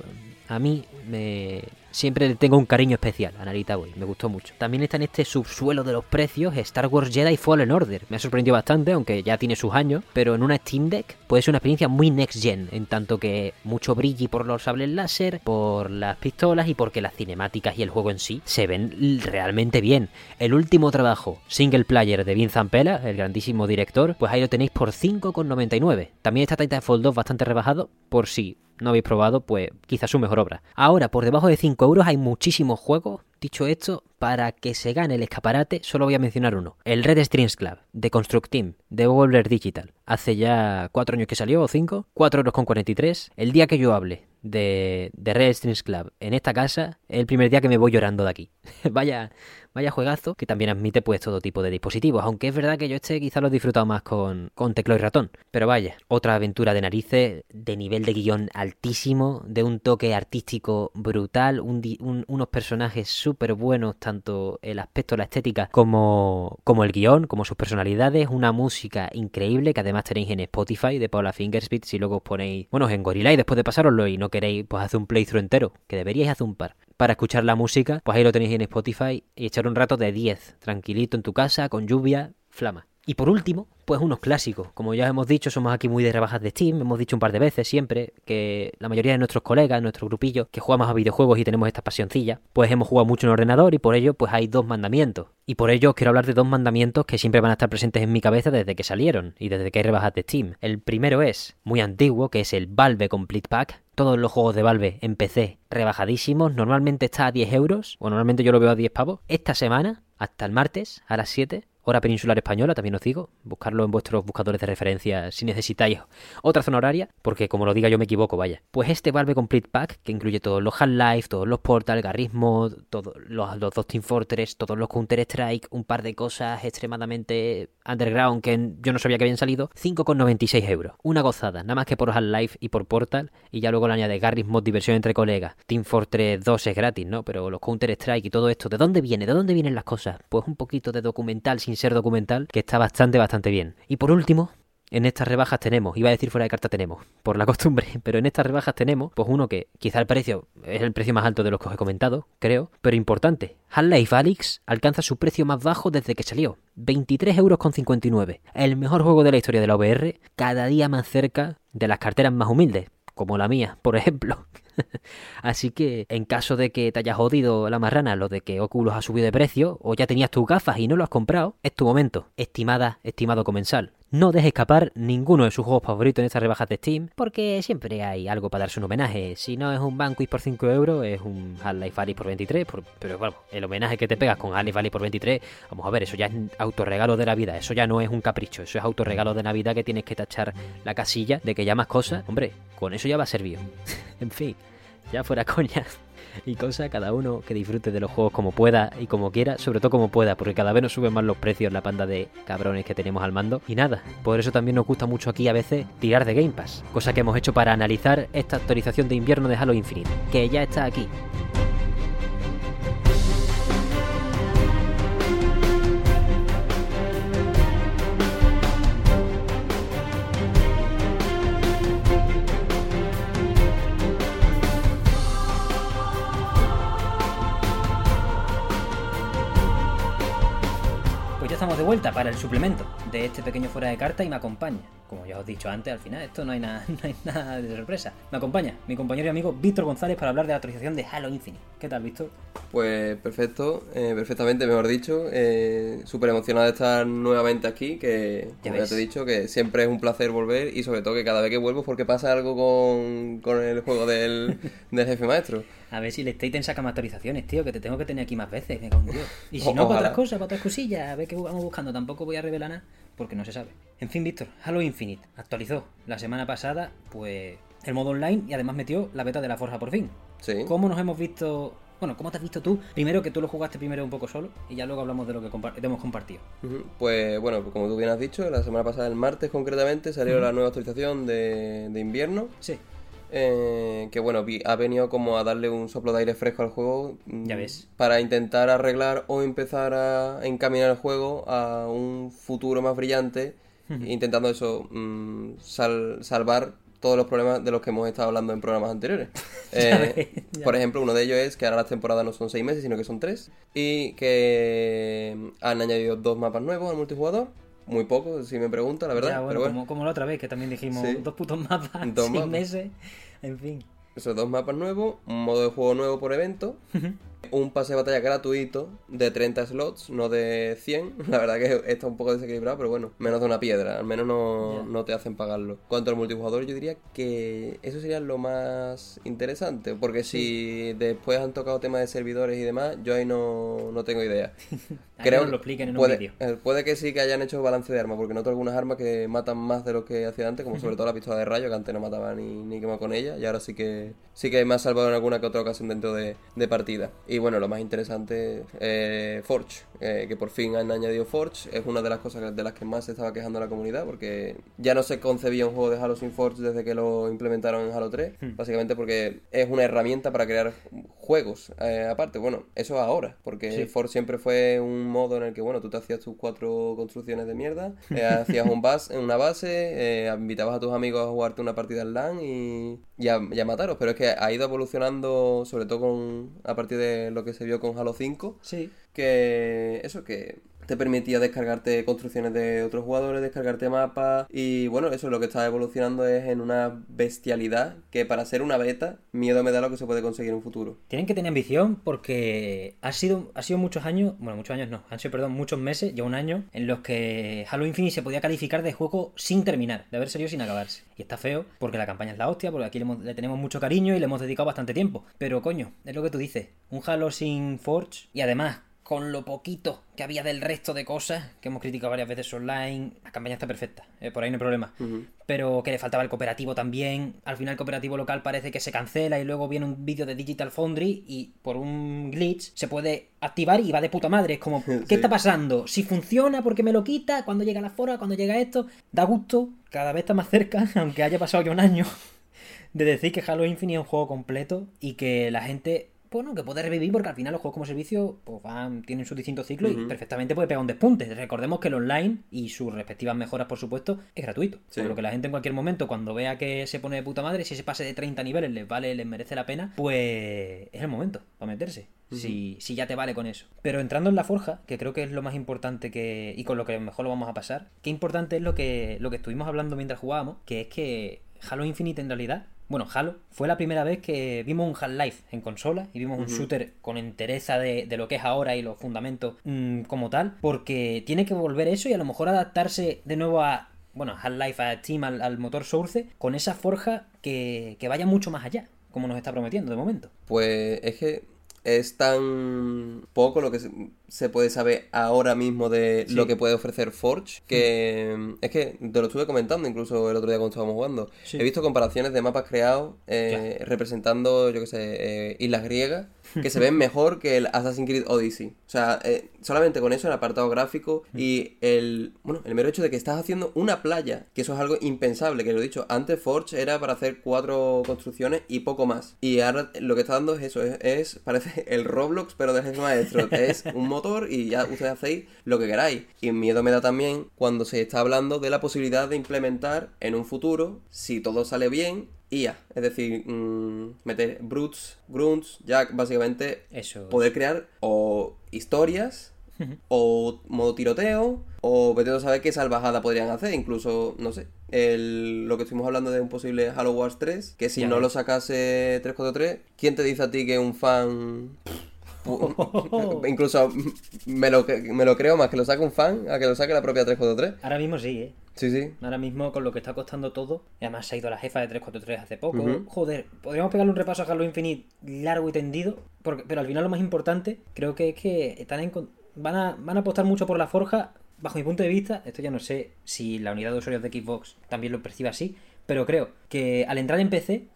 a mí me siempre le tengo un cariño especial a Narita Boy, me gustó mucho. También está en este subsuelo de los precios Star Wars Jedi Fallen Order. Me ha sorprendido bastante, aunque ya tiene sus años, pero en una Steam Deck puede ser una experiencia muy next gen, en tanto que mucho brilli por los sables láser, por las pistolas y porque las cinemáticas y el juego en sí se ven realmente bien. El último trabajo, single player de Vince Zampella, el grandísimo director, pues ahí lo tenéis por 5,99. También está Titanfall 2 bastante rebajado, por si no habéis probado, pues quizás su mejor obra. Ahora, por debajo de 5 euros hay muchísimos juegos. Dicho esto, para que se gane el escaparate, solo voy a mencionar uno. El Red Strings Club, de Construct Team, de Wolver Digital. Hace ya 4 años que salió, o 5. 4 euros con 43. El día que yo hable de, de Red Strings Club en esta casa, el primer día que me voy llorando de aquí. vaya, vaya juegazo que también admite pues todo tipo de dispositivos, aunque es verdad que yo este quizá lo he disfrutado más con, con teclado y ratón. Pero vaya, otra aventura de narices, de nivel de guion altísimo, de un toque artístico brutal, unos personajes súper buenos, tanto el aspecto, la estética, como, como el guion, como sus personalidades, una música increíble que además tenéis en Spotify de Paula Fingerspeed, si luego os ponéis, bueno, en Gorilla y después de pasaroslo y no queréis, pues hacer un playthrough entero, que deberíais hacer un par para escuchar la música, pues ahí lo tenéis en Spotify y echar un rato de 10, tranquilito en tu casa, con lluvia, flama. Y por último, pues unos clásicos. Como ya hemos dicho, somos aquí muy de rebajas de Steam. Hemos dicho un par de veces siempre que la mayoría de nuestros colegas, nuestro grupillo, que jugamos a videojuegos y tenemos esta pasioncilla, pues hemos jugado mucho en ordenador y por ello pues hay dos mandamientos. Y por ello os quiero hablar de dos mandamientos que siempre van a estar presentes en mi cabeza desde que salieron y desde que hay rebajas de Steam. El primero es muy antiguo, que es el Valve Complete Pack. Todos los juegos de Valve en PC rebajadísimos. Normalmente está a 10 euros, o normalmente yo lo veo a 10 pavos. Esta semana, hasta el martes, a las 7, hora peninsular española, también os digo, buscarlo en vuestros buscadores de referencia si necesitáis otra zona horaria, porque como lo diga yo me equivoco, vaya. Pues este Valve Complete Pack, que incluye todos los Half-Life, todos los Portal, Garrismo, todos los, dos Team Fortress, todos los Counter-Strike, un par de cosas extremadamente underground que yo no sabía que habían salido, 5,96 euros. Una gozada, nada más que por Half-Life y por Portal, y ya luego le añade Garrismo, diversión entre colegas. Team Fortress 2 es gratis, ¿no? Pero los Counter-Strike y todo esto, ¿de dónde viene? ¿De dónde vienen las cosas? Pues un poquito de documental sin ser documental, que está bastante, bastante bien. Y por último, en estas rebajas tenemos, iba a decir fuera de carta tenemos, por la costumbre, pero en estas rebajas tenemos, pues uno que quizá el precio es el precio más alto de los que os he comentado, creo, pero importante. Half-Life Alyx alcanza su precio más bajo desde que salió, 23,59 euros. El mejor juego de la historia de la VR, cada día más cerca de las carteras más humildes, como la mía, por ejemplo. Así que en caso de que te hayas jodido la marrana lo de que Oculus ha subido de precio o ya tenías tus gafas y no lo has comprado, es tu momento, estimada, estimado comensal. No dejes escapar ninguno de sus juegos favoritos en estas rebajas de Steam, porque siempre hay algo para darse un homenaje. Si no es un Banquist por 5 euros, es un Half-Life Alyx por 23, pero bueno, el homenaje que te pegas con Half-Life Alyx por 23, vamos a ver, eso ya es autorregalo de la vida, eso ya no es un capricho, eso es autorregalo de Navidad que tienes que tachar la casilla de que llamas cosas. Hombre, con eso ya va a servir. en fin, ya fuera coña y cosa, cada uno que disfrute de los juegos como pueda y como quiera, sobre todo como pueda, porque cada vez nos suben más los precios la panda de cabrones que tenemos al mando. Y nada, por eso también nos gusta mucho aquí a veces tirar de Game Pass, cosa que hemos hecho para analizar esta actualización de invierno de Halo Infinite, que ya está aquí. Vuelta para el suplemento de este pequeño fuera de carta y me acompaña. Como ya os he dicho antes, al final esto no hay, nada, no hay nada de sorpresa. Me acompaña mi compañero y amigo Víctor González para hablar de la actualización de Halo Infinite. ¿Qué tal, Víctor? Pues perfecto, eh, perfectamente, mejor dicho. Eh, Súper emocionado de estar nuevamente aquí, que como ya, te he dicho, que siempre es un placer volver y sobre todo que cada vez que vuelvo porque pasa algo con, con el juego del, del jefe maestro. A ver si le Staten saca más actualizaciones, tío, que te tengo que tener aquí más veces. Me cago en Dios. Y si no, para otras cosas, para otras cosillas, a ver qué vamos buscando. Tampoco voy a revelar nada porque no se sabe. En fin, Víctor, Halo Infinite actualizó la semana pasada, pues el modo online y además metió la beta de la Forja por fin. Sí. ¿Cómo nos hemos visto bueno, ¿cómo te has visto tú? Primero que tú lo jugaste primero un poco solo y ya luego hablamos de lo que hemos compartido. Pues bueno, como tú bien has dicho, la semana pasada, el martes concretamente, salió la nueva actualización de, invierno. Sí. Eh, que bueno, ha venido como a darle un soplo de aire fresco al juego. Mm, ya ves. Para intentar arreglar o empezar a encaminar el juego a un futuro más brillante, intentando eso, mm, salvar todos los problemas de los que hemos estado hablando en programas anteriores. Eh, por ejemplo, uno de ellos es que ahora las temporadas no son seis meses, sino que son tres. Y que han añadido dos mapas nuevos al multijugador. Muy poco, si me pregunta, la verdad. pero bueno. Como, la otra vez, que también dijimos dos putos mapas, dos seis meses, en fin. Esos dos mapas nuevos, un modo de juego nuevo por evento un pase de batalla gratuito de 30 slots, no de 100. La verdad que está un poco desequilibrado, pero bueno, menos de una piedra, al menos no, te hacen pagarlo. Cuanto al multijugador, yo diría que eso sería lo más interesante, porque si después han tocado temas de servidores y demás, yo ahí no, no tengo idea. Creo que lo expliquen en puede, un vídeo. Eh, puede que sí que hayan hecho balance de armas, porque noto algunas armas que matan más de lo que hacía antes, como sobre todo la pistola de rayo, que antes no mataba ni, ni quema con ella, y ahora sí que sí que me ha salvado en alguna que otra ocasión dentro de, de partida. Y bueno, lo más interesante, eh, Forge, eh, que por fin han añadido Forge, es una de las cosas de las que más se estaba quejando la comunidad, porque ya no se concebía un juego de Halo sin Forge desde que lo implementaron en Halo 3, hmm. básicamente porque es una herramienta para crear juegos eh, aparte. Bueno, eso ahora, porque Forge siempre fue un modo en el que, bueno, tú te hacías tus cuatro construcciones de mierda, hacías un base, una base, invitabas a tus amigos a jugarte una partida en LAN y, y, a, mataros, pero es que ha ido evolucionando, sobre todo con a partir de lo que se vio con Halo 5. Sí. Que eso, que te permitía descargarte construcciones de otros jugadores, descargarte mapas y bueno, eso lo que está evolucionando es en una bestialidad que para ser una beta, miedo me da lo que se puede conseguir en un futuro. Tienen que tener ambición porque ha sido, ha sido muchos años, bueno, muchos años no, han sido, perdón, muchos meses, ya un año, en los que Halo Infinite se podía calificar de juego sin terminar, de haber salido sin acabarse. Y está feo porque la campaña es la hostia, porque aquí le, le tenemos mucho cariño y le hemos dedicado bastante tiempo. Pero coño, es lo que tú dices, un Halo sin Forge y además con lo poquito que había del resto de cosas que hemos criticado varias veces online, la campaña está perfecta, eh, por ahí no hay problema. Pero que le faltaba el cooperativo también. Al final el cooperativo local parece que se cancela y luego viene un vídeo de Digital Foundry y por un glitch se puede activar y va de puta madre. Es como, ¿qué está pasando? Si funciona, porque me lo quita? Cuando llega la fora? cuando llega esto? Da gusto, cada vez está más cerca, aunque haya pasado ya un año, de decir que Halo Infinite es un juego completo y que la gente bueno, que puede revivir porque al final los juegos como servicio pues van, tienen sus distintos ciclos y perfectamente puede pegar un despunte. Recordemos que el online y sus respectivas mejoras, por supuesto, es gratuito. Por lo que la gente en cualquier momento, cuando vea que se pone de puta madre, si ese pase de 30 niveles les vale, les merece la pena, pues es el momento para meterse. si, si ya te vale con eso. Pero entrando en la forja, que creo que es lo más importante que. y con lo que mejor lo vamos a pasar, qué importante es lo que, lo que estuvimos hablando mientras jugábamos, que es que Halo Infinite en realidad bueno, Halo fue la primera vez que vimos un Half-Life en consola y vimos un shooter con entereza de, lo que es ahora y los fundamentos mm, como tal, porque tiene que volver eso y a lo mejor adaptarse de nuevo a, bueno, Half-Life, a Steam, al, motor Source, con esa forja que, que vaya mucho más allá, como nos está prometiendo de momento. Pues es que es tan poco lo que se puede saber ahora mismo de lo que puede ofrecer Forge que mm, es que te lo estuve comentando incluso el otro día cuando estábamos jugando. He visto comparaciones de mapas creados eh, representando, yo que sé, eh, islas griegas que se ven mejor que el Assassin's Creed Odyssey. O sea, eh, solamente con eso, el apartado gráfico y el, bueno, el mero hecho de que estás haciendo una playa, que eso es algo impensable, que lo he dicho, antes Forge era para hacer cuatro construcciones y poco más. Y ahora lo que está dando es eso, es, parece el Roblox, pero de jefe maestro. es un motor y ya ustedes hacéis lo que queráis. Y miedo me da también cuando se está hablando de la posibilidad de implementar en un futuro, si todo sale bien, IA, es decir, mm, meter brutes, grunts, ya básicamente Eso. poder crear o historias o modo tiroteo o vete a saber qué salvajada podrían hacer, incluso, no sé, el, lo que estuvimos hablando de un posible Halo Wars 3, que si no lo sacase 343, ¿quién te dice a ti que un fan... incluso me lo, me lo creo más que lo saque un fan a que lo saque la propia 343. Ahora mismo sí, ¿eh? Sí, sí. Ahora mismo con lo que está costando todo, y además se ha ido la jefa de 343 hace poco. Joder, podríamos pegarle un repaso a Halo Infinite largo y tendido, porque, pero al final lo más importante creo que es que están en, van, a, van a apostar mucho por la forja. Bajo mi punto de vista, esto ya no sé si la unidad de usuarios de Xbox también lo percibe así, pero creo que al entrar en PC,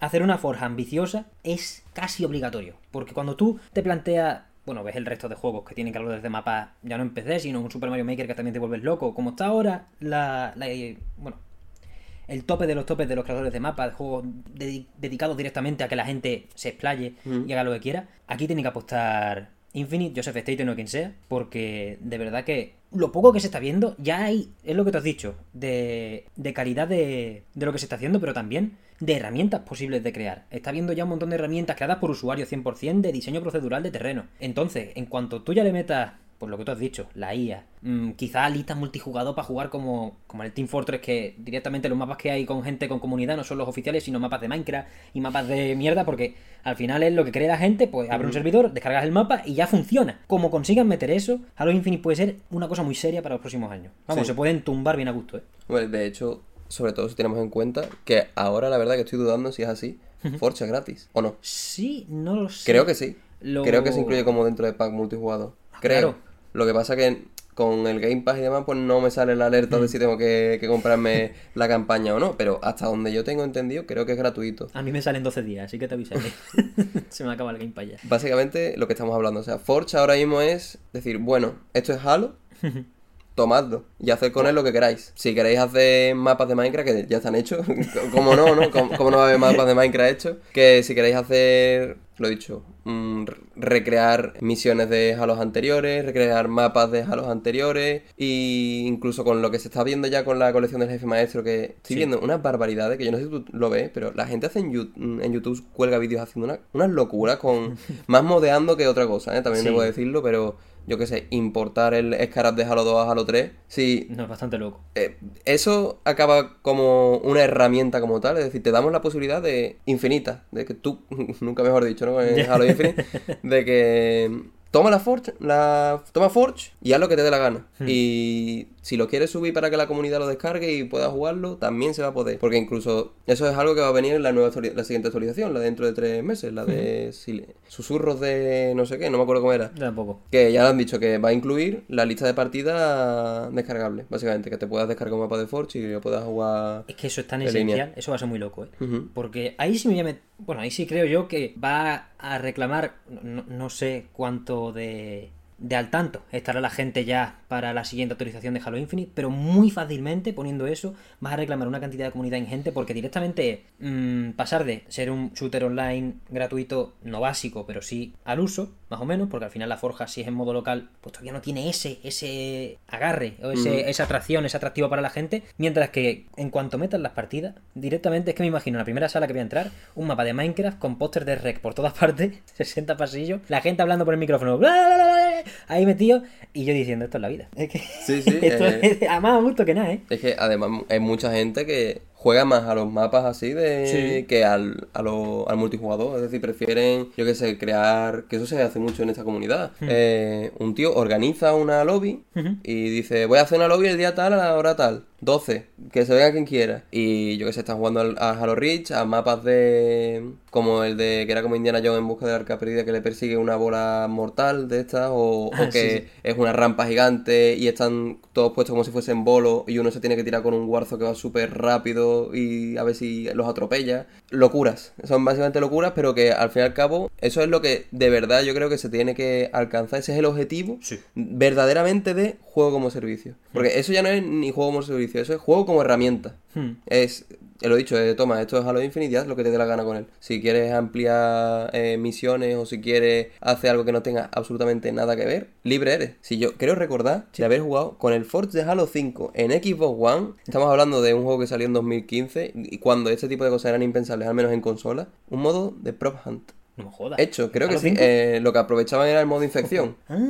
hacer una forja ambiciosa es casi obligatorio. Porque cuando tú te planteas bueno, ves el resto de juegos que tienen calor desde mapas, ya no en PC, sino en un Super Mario Maker que también te vuelves loco. Como está ahora la, bueno, el tope de los topes de los creadores de mapas, juegos dedicados directamente a que la gente se explaye y haga lo que quiera, aquí tiene que apostar Infinite, Joseph Staten o quien sea, porque de verdad que lo poco que se está viendo, ya hay, es lo que te has dicho, de, de calidad de, de lo que se está haciendo, pero también de herramientas posibles de crear. Está viendo ya un montón de herramientas creadas por usuario 100% de diseño procedural de terreno. Entonces, en cuanto tú ya le metas por lo que tú has dicho, la IA. Mm, quizá listas multijugador para jugar como, como el Team Fortress, que directamente los mapas que hay con gente con comunidad no son los oficiales, sino mapas de Minecraft y mapas de mierda, porque al final es lo que cree la gente, pues abre un servidor, descargas el mapa y ya funciona. Como consigan meter eso, Halo Infinite puede ser una cosa muy seria para los próximos años. Vamos, se pueden tumbar bien a gusto, ¿eh? Bueno, de hecho, sobre todo si tenemos en cuenta que ahora la verdad que estoy dudando si es así, Forge es gratis, ¿o no? Sí, no lo sé. Creo que sí. Creo que se incluye como dentro de pack multijugador. Ah, Creo. Lo que pasa que con el Game Pass y demás, pues no me sale la alerta de mm. si tengo que, comprarme la campaña o no. Pero hasta donde yo tengo entendido, creo que es gratuito. A mí me salen 12 días, así que te avisaré. Se me acaba el Game Pass ya. Básicamente, lo que estamos hablando. O sea, Forge ahora mismo es decir, bueno, esto es Halo. tomadlo y haced con él lo que queráis. Si queréis hacer mapas de Minecraft, que ya están hechos, como no, ¿no? ¿Cómo, no va a haber mapas de Minecraft hechos? Que si queréis hacer, lo he dicho, mm, recrear misiones de Halos anteriores, recrear mapas de Halos anteriores, e incluso con lo que se está viendo ya con la colección del jefe maestro, que estoy viendo unas barbaridades que yo no sé si tú lo ves, pero la gente hace en, YouTube, en YouTube cuelga vídeos haciendo una, unas locuras con más modeando que otra cosa, ¿eh? también debo decirlo, pero yo qué sé, importar el Scarab de Halo 2 a Halo 3. Sí. No, es bastante loco. Eh, eso acaba como una herramienta como tal, es decir, te damos la posibilidad de infinita, de que tú, nunca mejor dicho, ¿no? En Halo Infinite, de que toma la Forge, la, toma Forge y haz lo que te dé la gana. Hmm. Y si lo quieres subir para que la comunidad lo descargue y pueda jugarlo, también se va a poder. Porque incluso eso es algo que va a venir en la nueva la siguiente actualización, la de dentro de tres meses, la de susurros de no sé qué, no me acuerdo cómo era. Tampoco. Que ya han dicho que va a incluir la lista de partida descargable, básicamente, que te puedas descargar un mapa de Forge y que puedas jugar. Es que eso es tan esencial, eso va a ser muy loco, ¿eh? Porque ahí sí me llame. Bueno, ahí sí creo yo que va a reclamar, no sé cuánto de de al tanto. Estará la gente ya para la siguiente actualización de Halo Infinite, pero muy fácilmente poniendo eso vas a reclamar una cantidad de comunidad ingente porque directamente mm, pasar de ser un shooter online gratuito, no básico, pero sí al uso, más o menos, porque al final la forja si es en modo local, pues todavía no tiene ese, ese agarre o ese, esa atracción, ese atractivo para la gente, mientras que en cuanto metas las partidas, directamente es que me imagino en la primera sala que voy a entrar, un mapa de Minecraft con póster de rec por todas partes, 60 pasillos, la gente hablando por el micrófono, ahí metido, y yo diciendo, esto es la vida. Es que sí, sí, esto eh, es, además gusto que nada, ¿eh? Es que además hay mucha gente que juega más a los mapas así de que al, a lo, al multijugador. Es decir, prefieren, yo qué sé, crear, que eso se hace mucho en esta comunidad. Hmm. Eh, un tío organiza una lobby y dice, voy a hacer una lobby el día tal a la hora tal. 12, que se venga quien quiera. Y yo que sé, están jugando a Halo Reach, a mapas de. como el de que era como Indiana Jones en busca de arca perdida que le persigue una bola mortal de estas, o, ah, que es una rampa gigante y están todos puestos como si fuesen bolos y uno se tiene que tirar con un guarzo que va súper rápido y a ver si los atropella. Locuras, son básicamente locuras, pero que al fin y al cabo, eso es lo que de verdad yo creo que se tiene que alcanzar. Ese es el objetivo verdaderamente de juego como servicio. Porque eso ya no es ni juego como servicio eso es juego como herramienta. Hmm. Es, lo he dicho, toma, esto es Halo Infinite y haz lo que te dé la gana con él. Si quieres ampliar eh, misiones o si quieres hacer algo que no tenga absolutamente nada que ver, libre eres. Si yo creo recordar, si haber jugado con el Forge de Halo 5 en Xbox One, estamos hablando de un juego que salió en 2015 y cuando este tipo de cosas eran impensables, al menos en consola, un modo de prop hunt. No me jodas. Hecho, creo que sí. Eh, lo que aprovechaban era el modo infección. ah.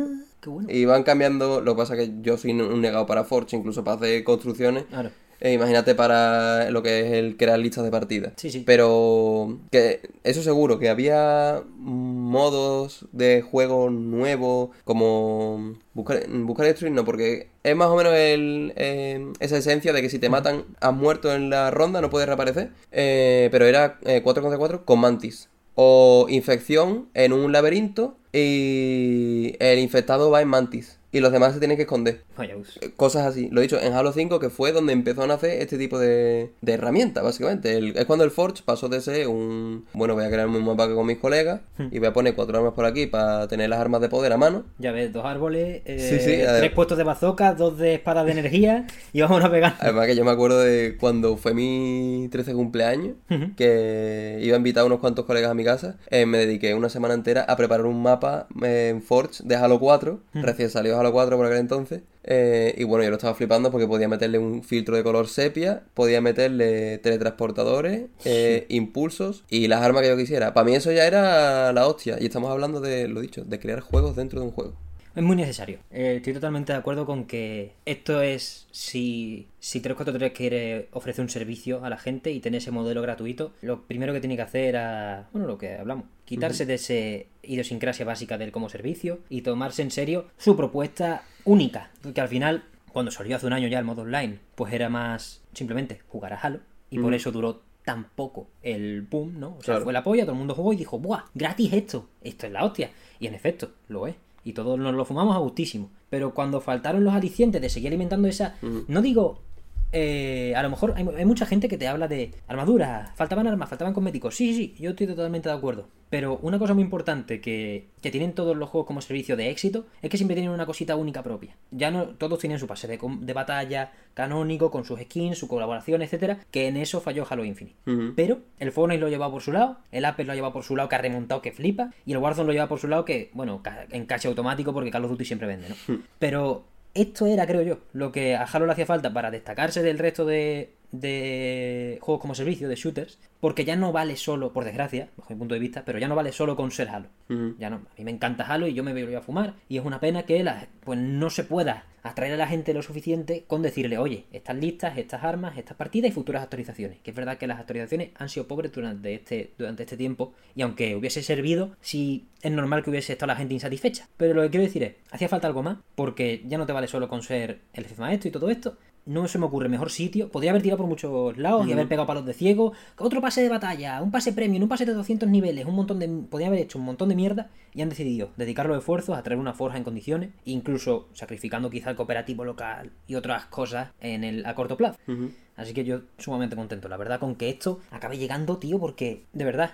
Y van cambiando, lo que pasa que yo soy un negado para Forge, incluso para hacer construcciones. Claro. Eh, imagínate para lo que es el crear listas de partida. Sí, sí. Pero que eso seguro, que había modos de juego nuevos como buscar, buscar y destruir, no, porque es más o menos el, eh, esa esencia de que si te matan, has muerto en la ronda, no puedes reaparecer. Eh, pero era 4 contra 4 con Mantis. O infección en un laberinto y el infectado va en Mantis. Y los demás se tienen que esconder. Vaya. Eh, Cosas así. Lo he dicho en Halo 5, que fue donde empezó a nacer este tipo de, de herramientas, básicamente. El- es cuando el Forge pasó de ser un. Bueno, voy a crear un mapa con mis colegas Hmm. y voy a poner cuatro armas por aquí para tener las armas de poder a mano. Ya ves, dos árboles, eh, Sí, sí, tres puestos de bazooka, dos de espadas de energía y vamos a pegar. Además que yo me acuerdo de cuando fue mi 13 cumpleaños, que iba a invitar a unos cuantos colegas a mi casa, eh, me dediqué una semana entera a preparar un mapa en Forge de Halo 4, recién salió Halo 4 por aquel entonces, eh, y bueno, yo lo estaba flipando porque podía meterle un filtro de color sepia, podía meterle teletransportadores, eh, impulsos y las armas que yo quisiera. Para mí eso ya era la hostia, y estamos hablando de, lo dicho, de crear juegos dentro de un juego. Es muy necesario. Eh, estoy totalmente de acuerdo con que esto es si, si 343 quiere ofrecer un servicio a la gente y tener ese modelo gratuito, lo primero que tiene que hacer era, bueno, lo que hablamos, quitarse de ese idiosincrasia básica del como servicio y tomarse en serio su propuesta única, que al final, cuando salió hace un año ya el modo online, pues era más simplemente jugar a Halo y por eso duró tan poco el boom, ¿no? O sea, Claro. fue la polla, todo el mundo jugó y dijo, ¡buah! ¡Gratis esto! Esto es la hostia. Y en efecto, lo es. Y todos nos lo fumamos a gustísimo. Pero cuando faltaron los alicientes de seguir alimentando esa. No digo. Eh, a lo mejor hay, hay mucha gente que te habla de armaduras, faltaban armas, faltaban cosméticos. Sí, sí, yo estoy totalmente de acuerdo. Pero una cosa muy importante que, que tienen todos los juegos como servicio de éxito es que siempre tienen una cosita única propia. Ya no todos tienen su pase de, de batalla canónico, con sus skins, su colaboración, etcétera, que en eso falló Halo Infinite. Pero el Fortnite lo ha llevado por su lado, el Apex lo ha llevado por su lado que ha remontado que flipa, y el Warzone lo lleva por su lado que, bueno, en cache automático porque Call of Duty siempre vende, ¿no? Pero esto era, creo yo, lo que a Halo le hacía falta para destacarse del resto de, de juegos como servicio, de shooters, porque ya no vale solo, por desgracia, bajo mi punto de vista, pero ya no vale solo con ser Halo. Ya no, a mí me encanta Halo y yo me voy a fumar. Y es una pena que la- pues no se pueda atraer a la gente lo suficiente con decirle, oye, estas listas, estas armas, estas partidas y futuras actualizaciones. Que es verdad que las actualizaciones han sido pobres durante este, durante este tiempo. Y aunque hubiese servido, sí es normal que hubiese estado la gente insatisfecha. Pero lo que quiero decir es, hacía falta algo más, porque ya no te vale solo con ser el jefe maestro y todo esto. No se me ocurre mejor sitio. Podría haber tirado por muchos lados y haber pegado palos de ciego. Otro pase de batalla, un pase premium, un pase de 200 niveles, un montón de. Podría haber hecho un montón de mierda y han decidido dedicar los esfuerzos a traer una forja en condiciones, incluso sacrificando quizá el cooperativo local y otras cosas en el, a corto plazo. Así que yo sumamente contento, la verdad, con que esto acabe llegando, tío, porque de verdad,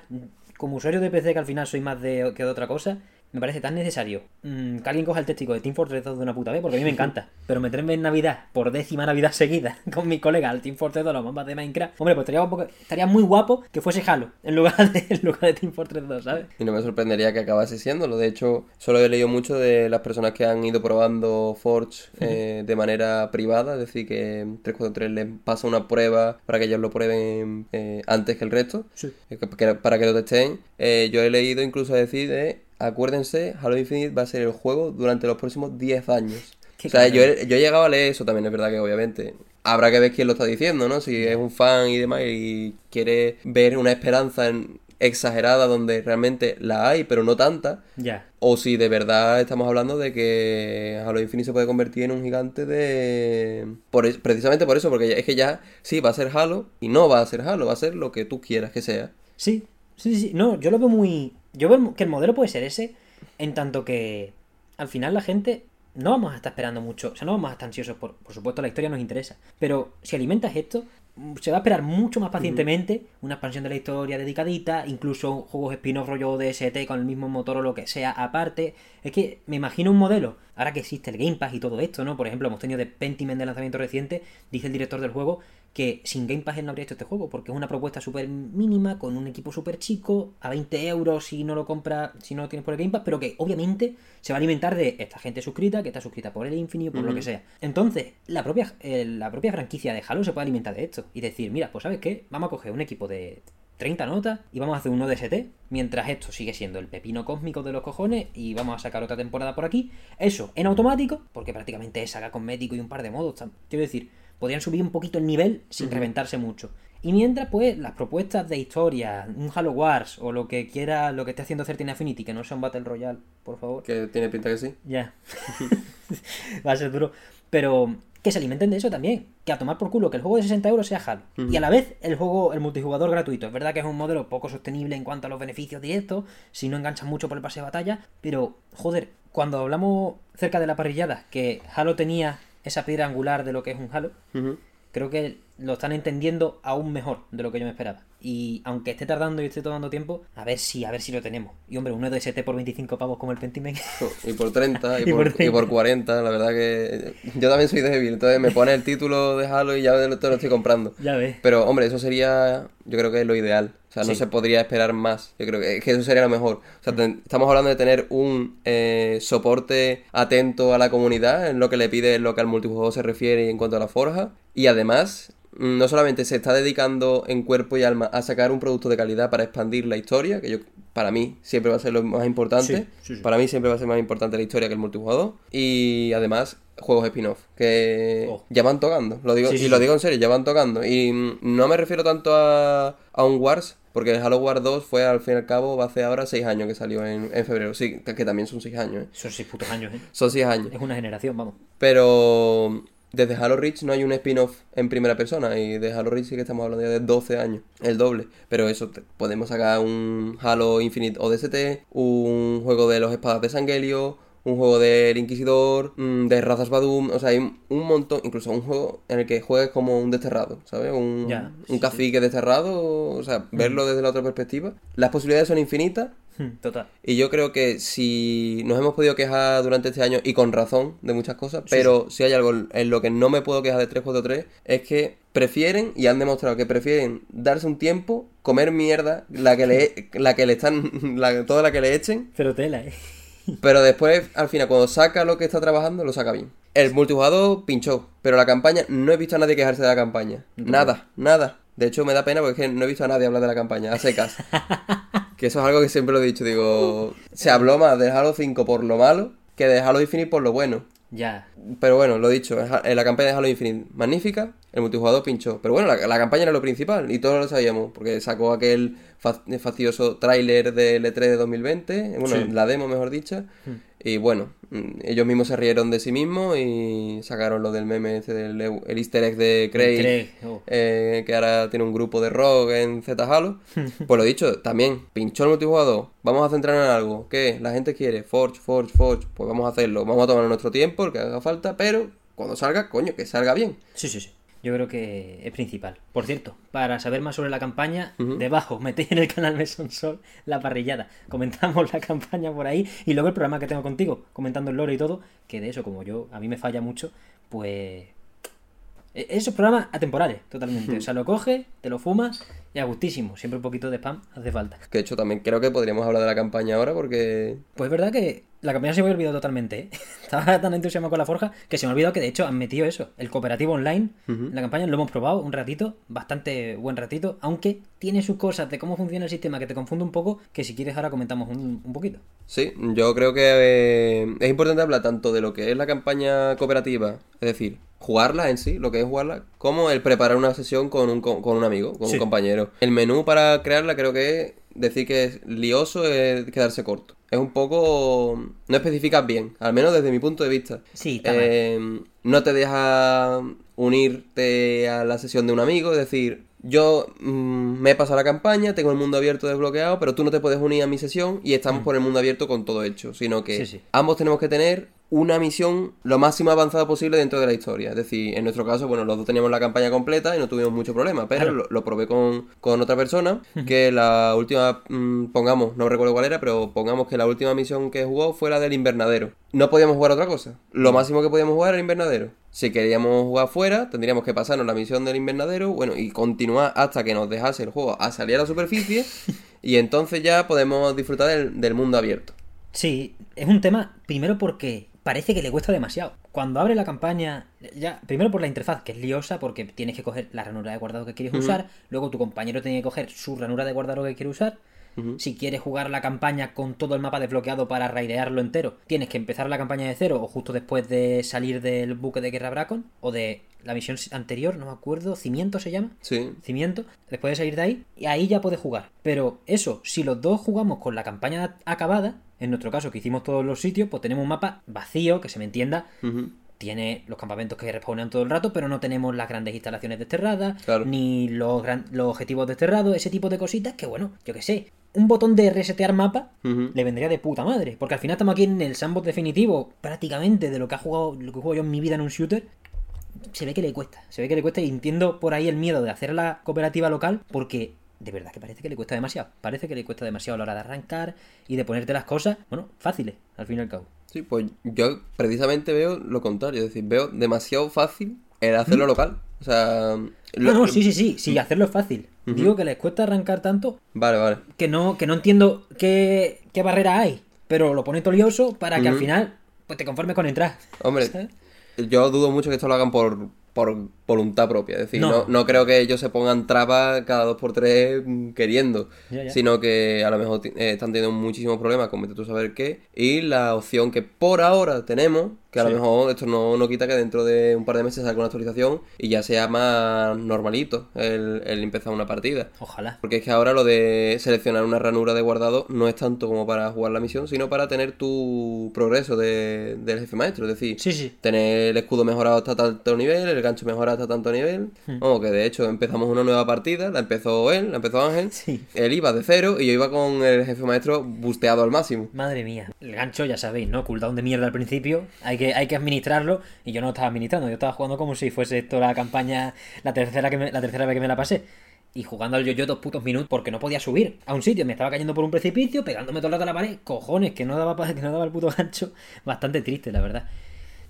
como usuario de PC, que al final soy más de que de otra cosa, me parece tan necesario mm, que alguien coja el técnico de Team Fortress 2 de una puta vez, porque a mí me encanta. Pero meterme en Navidad, por décima Navidad seguida, con mis colegas al Team Fortress 2, los mapas de Minecraft, hombre, pues estaría, que- estaría muy guapo que fuese Halo en lugar de, en lugar de Team Fortress 2, ¿sabes? Y no me sorprendería que acabase siéndolo. De hecho, solo he leído mucho de las personas que han ido probando Forge eh, de manera privada. Es decir, que 343 les pasa una prueba para que ellos lo prueben eh, antes que el resto. Sí. eh, Para que lo testen. Eh, yo he leído incluso decir de, acuérdense, Halo Infinite va a ser el juego durante los próximos 10 años. Qué o sea, yo he, yo he llegado a leer eso también, es verdad que obviamente habrá que ver quién lo está diciendo, ¿no? Si es un fan y demás y quiere ver una esperanza en- exagerada donde realmente la hay, pero no tanta, Ya. o si de verdad estamos hablando de que Halo Infinite se puede convertir en un gigante de... Por, es- precisamente por eso, porque es que ya sí va a ser Halo y no va a ser Halo, va a ser lo que tú quieras que sea. Sí, sí, sí. No, yo lo veo muy. Yo veo que el modelo puede ser ese, en tanto que al final la gente no vamos a estar esperando mucho. O sea, no vamos a estar ansiosos. Por, por supuesto, la historia nos interesa. Pero si alimentas esto, mm, se va a esperar mucho más pacientemente una expansión de la historia dedicadita, incluso juegos spin-off rollo DST con el mismo motor o lo que sea aparte. Es que me imagino un modelo, ahora que existe el Game Pass y todo esto, ¿no? Por ejemplo, hemos tenido de Pentiment de lanzamiento reciente, dice el director del juego que sin Game Pass él no habría hecho este juego, porque es una propuesta súper mínima, con un equipo súper chico, a 20 euros si no lo compras, si no lo tienes por el Game Pass, pero que obviamente se va a alimentar de esta gente suscrita, que está suscrita por el Infinite o por lo que sea. Entonces, la propia, eh, la propia franquicia de Halo se puede alimentar de esto y decir, mira, pues ¿sabes qué? Vamos a coger un equipo de 30 notas y vamos a hacer uno de ST, mientras esto sigue siendo el pepino cósmico de los cojones y vamos a sacar otra temporada por aquí. Eso en automático, porque prácticamente es saga cosmético y un par de modos. Quiero decir, podrían subir un poquito el nivel sin reventarse mucho. Y mientras, pues, las propuestas de historia, un Halo Wars o lo que quiera, lo que esté haciendo Certain Affinity, que no sea un Battle Royale, por favor. Que tiene pinta que sí. Ya. Va a ser duro. Pero que se alimenten de eso también. Que a tomar por culo que el juego de 60 euros sea Halo. Y a la vez el juego, el multijugador gratuito. Es verdad que es un modelo poco sostenible en cuanto a los beneficios directos, si no enganchan mucho por el pase de batalla, pero joder, cuando hablamos cerca de la parrillada, que Halo tenía esa piedra angular de lo que es un Halo, creo que lo están entendiendo aún mejor de lo que yo me esperaba. Y aunque esté tardando y esté tomando tiempo, a ver si, a ver si lo tenemos. Y hombre, un EDST por 25 pavos como el Pentiment. Y por 30, y, por, y, por, 40, la verdad que yo también soy débil. Entonces me pone el título de Halo y ya te lo estoy comprando. Ya ves. Pero hombre, eso sería, yo creo que es lo ideal. O sea, no se podría esperar más. Yo creo que, eso sería lo mejor. O sea, estamos hablando de tener un eh, soporte atento a la comunidad en lo que le pide, en lo que al multijugador se refiere en cuanto a la forja. Y además, no solamente se está dedicando en cuerpo y alma a sacar un producto de calidad para expandir la historia, que yo para mí siempre va a ser lo más importante. Para mí siempre va a ser más importante la historia que el multijugador. Y además, juegos spin-off, que oh. ya van tocando. Lo digo, y lo digo en serio, ya van tocando. Y no me refiero tanto a, a un Wars, porque Halo Wars 2 fue al fin y al cabo, va hace ahora 6 años que salió en, en febrero. Sí, que, también son 6 años. ¿eh? Son 6 putos años, ¿eh? Son 6 años. Es una generación, vamos. Pero desde Halo Reach no hay un spin-off en primera persona y de Halo Reach sí que estamos hablando ya de 12 años, el doble. Pero eso, podemos sacar un Halo Infinite ODST, un juego de los espadas de Sangelio, un juego del Inquisidor, mm, de razas Badum, o sea, hay un montón, incluso un juego en el que juegues como un desterrado, ¿sabes? Un, un cacique desterrado, o sea, verlo desde la otra perspectiva. Las posibilidades son infinitas. Hmm, total. Y yo creo que si nos hemos podido quejar durante este año, y con razón, de muchas cosas, pero si hay algo en lo que no me puedo quejar de 343, es que prefieren, y han demostrado que prefieren darse un tiempo, comer mierda, la que le, la que le están, la, toda la que le echen. Pero tela, eh. Pero después, al final, cuando saca lo que está trabajando, lo saca bien. El multijugador pinchó, pero la campaña, no he visto a nadie quejarse de la campaña. Nada, nada. De hecho, me da pena porque no he visto a nadie hablar de la campaña, a secas. que eso es algo que siempre lo he dicho, digo, se habló más de Halo 5 por lo malo que de Halo Infinite por lo bueno. Ya. Pero bueno, lo dicho, la campaña de Halo Infinite magnífica, el multijugador pinchó. Pero bueno, la, campaña era lo principal y todos lo sabíamos, porque sacó aquel fastidioso tráiler de E3 de 2020, bueno, la demo mejor dicha. Hmm. Y bueno, mm, ellos mismos se rieron de sí mismos y sacaron lo del meme ese del el easter egg de Craig, oh. eh, que ahora tiene un grupo de rock en Z Halo. pues lo dicho, también pinchó el multijugador. Vamos a centrarnos en algo. ¿Qué? La gente quiere Forge, Forge, Forge. Pues vamos a hacerlo. Vamos a tomar nuestro tiempo, el que haga falta, pero cuando salga, coño, que salga bien. Sí, sí, sí yo creo que es principal. Por cierto, para saber más sobre la campaña, debajo metéis en el canal Meson Sol la parrillada. Comentamos la campaña por ahí y luego el programa que tengo contigo, comentando el lore y todo, que de eso, como yo, a mí me falla mucho, pues... E-, esos programas atemporales, totalmente. O sea, lo coges, te lo fumas y a gustísimo. Siempre un poquito de spam hace falta. Que de hecho también creo que podríamos hablar de la campaña ahora porque... Pues es verdad que la campaña se me ha olvidado totalmente, ¿eh? Estaba tan entusiasmado con la forja que se me ha olvidado que de hecho han metido eso, el cooperativo online. En la campaña lo hemos probado un ratito, bastante buen ratito, aunque tiene sus cosas de cómo funciona el sistema que te confunde un poco, que si quieres ahora comentamos un, poquito. Sí, yo creo que eh, es importante hablar tanto de lo que es la campaña cooperativa, es decir, jugarla en sí, lo que es jugarla, como el preparar una sesión con un, con un amigo, con un compañero. El menú para crearla creo que es decir que es lioso es quedarse corto es un poco... no especificas bien, al menos desde mi punto de vista. Sí, eh, No te deja unirte a la sesión de un amigo, es decir, yo mm, me he pasado la campaña, tengo el mundo abierto desbloqueado, pero tú no te puedes unir a mi sesión y estamos mm. por el mundo abierto con todo hecho, sino que ambos tenemos que tener una misión lo máximo avanzada posible dentro de la historia. Es decir, en nuestro caso, bueno, los dos teníamos la campaña completa y no tuvimos mucho problema, pero lo, probé con, otra persona, que la última, mm, pongamos, no recuerdo cuál era, pero pongamos que la última misión que jugó fue la del invernadero. No podíamos jugar otra cosa. Lo máximo que podíamos jugar era el invernadero. Si queríamos jugar fuera, tendríamos que pasarnos la misión del invernadero, bueno, y continuar hasta que nos dejase el juego a salir a la superficie, y entonces ya podemos disfrutar del, del mundo abierto. Sí, es un tema, primero porque parece que le cuesta demasiado. Cuando abre la campaña, ya, primero por la interfaz, que es liosa, porque tienes que coger la ranura de guardado que quieres usar, luego tu compañero tiene que coger su ranura de guardado que quiere usar, si quieres jugar la campaña con todo el mapa desbloqueado para raidearlo entero, tienes que empezar la campaña de cero o justo después de salir del buque de Guerra Bracon o de la misión anterior, no me acuerdo, Cimiento se llama. Sí. Cimiento. Después de salir de ahí, y ahí ya puedes jugar. Pero eso, si los dos jugamos con la campaña acabada, en nuestro caso que hicimos todos los sitios, pues tenemos un mapa vacío, que se me entienda, tiene los campamentos que respawnan todo el rato, pero no tenemos las grandes instalaciones desterradas, Claro. ni los, gran- los objetivos desterrados, ese tipo de cositas que, bueno, yo qué sé. Un botón de resetear mapa le vendría de puta madre. Porque al final estamos aquí en el sandbox definitivo, prácticamente, de lo que ha jugado, lo que juego yo en mi vida en un shooter. Se ve que le cuesta, se ve que le cuesta y entiendo por ahí el miedo de hacer la cooperativa local porque de verdad que parece que le cuesta demasiado. Parece que le cuesta demasiado a la hora de arrancar y de ponerte las cosas, bueno, fáciles, al fin y al cabo. Sí, pues yo precisamente veo lo contrario, es decir, veo demasiado fácil el hacerlo local. O sea, No, lo- no, sí, sí, sí, sí, hacerlo es fácil. Digo que les cuesta arrancar tanto Vale, vale. que no, que no entiendo qué, qué barrera hay, pero lo pone tolioso para que al final pues te conformes con entrar. Hombre, ¿sabes? yo dudo mucho que esto lo hagan por, por voluntad propia. Es decir, No. no. No, creo que ellos se pongan trabas cada dos por tres queriendo. Ya, ya. Sino que a lo mejor eh, están teniendo muchísimos problemas con vete tú saber qué. Y la opción que por ahora tenemos, que a Sí. lo mejor esto no, no quita que dentro de un par de meses salga una actualización y ya sea más normalito el, el empezar una partida. Ojalá. Porque es que ahora lo de seleccionar una ranura de guardado no es tanto como para jugar la misión, sino para tener tu progreso de- del jefe maestro. Es decir, Sí, sí. tener el escudo mejorado hasta tanto nivel, el gancho mejorado hasta tanto nivel. Hmm. Vamos, que de hecho empezamos una nueva partida, la empezó él, la empezó Ángel. Sí. Él iba de cero y yo iba con el jefe maestro busteado al máximo. Madre mía. El gancho, ya sabéis, ¿no? Cooldown de mierda al principio. Hay que, hay que administrarlo. Y yo no lo estaba administrando. Yo estaba jugando como si fuese esto la campaña. La tercera, que me- la tercera vez que me la pasé. Y jugando al yo-yo dos putos minutos porque no podía subir a un sitio. Me estaba cayendo por un precipicio, pegándome todo el rato a la pared. Cojones, que no daba, que no daba el puto gancho. Bastante triste, la verdad.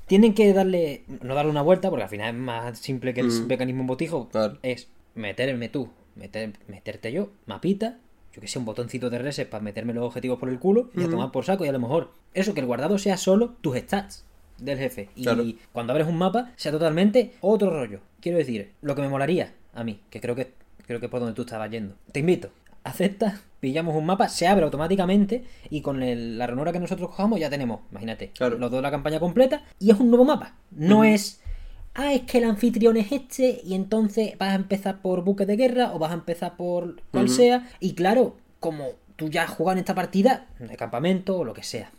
Tienen que darle. No darle una vuelta, porque al final es más simple que el Mm. mecanismo en botijo. Claro. Es meterme tú, meter, meterte yo, mapita, yo que sé, un botoncito de reset para meterme los objetivos por el culo y a tomar por saco. Y a lo mejor eso, que el guardado sea solo tus stats del jefe. Y Claro. cuando abres un mapa, sea totalmente otro rollo. Quiero decir, lo que me molaría a mí, que creo que creo que es por donde tú estabas yendo. Te invito. Acepta, pillamos un mapa, se abre automáticamente y con el- la ranura que nosotros cojamos ya tenemos, imagínate, Claro. los dos la campaña completa y es un nuevo mapa. No es, ah, es que el anfitrión es este y entonces vas a empezar por buque de guerra o vas a empezar por cual sea. Y claro, como tú ya has jugado en esta partida, de campamento o lo que sea.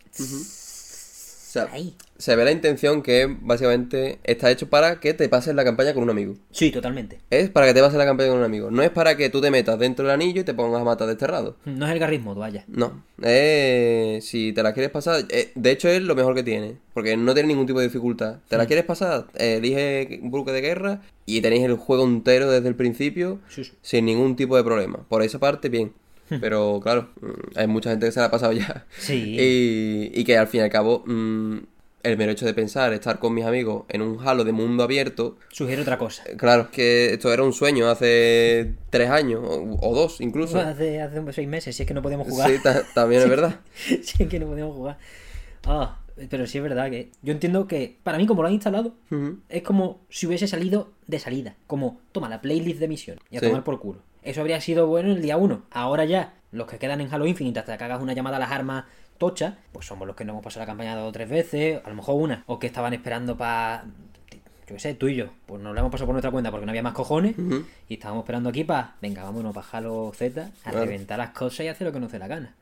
Sea, Ahí. se ve la intención que básicamente está hecho para que te pases la campaña con un amigo. Sí, totalmente. Es para que te pases la campaña con un amigo. No es para que tú te metas dentro del anillo y te pongas a matar desterrado. No es el garrismo, vaya. No, eh, si te la quieres pasar, eh, de hecho es lo mejor que tiene, porque no tiene ningún tipo de dificultad. ¿Te la quieres pasar? Eh, elige un buque de guerra y tenéis el juego entero desde el principio Sí, sí. sin ningún tipo de problema. Por esa parte, bien. Pero claro, mm, hay mucha gente que se la ha pasado ya. Sí. Y, y que al fin y al cabo, mm, el mero hecho de pensar, estar con mis amigos en un halo de mundo abierto, Sugiere otra cosa. eh, claro, que esto era un sueño hace tres años, o, o dos incluso. Hace, hace seis meses, si es que no podíamos jugar. Sí, ta- también es verdad. si es que no podíamos jugar. Ah, pero sí es verdad que yo entiendo que para mí como lo han instalado es como si hubiese salido de salida. Como, toma la playlist de misión y a Sí. tomar por culo. Eso habría sido bueno el día 1. Ahora ya, los que quedan en Halo Infinite hasta que hagas una llamada a las armas tocha, pues somos los que no hemos pasado la campaña dos o tres veces, a lo mejor una, o que estaban esperando para... Yo qué sé, tú y yo, pues nos lo hemos pasado por nuestra cuenta porque no había más cojones y estábamos esperando aquí para, venga, vámonos para Halo Z, a Claro. reventar las cosas y hacer lo que nos dé la gana.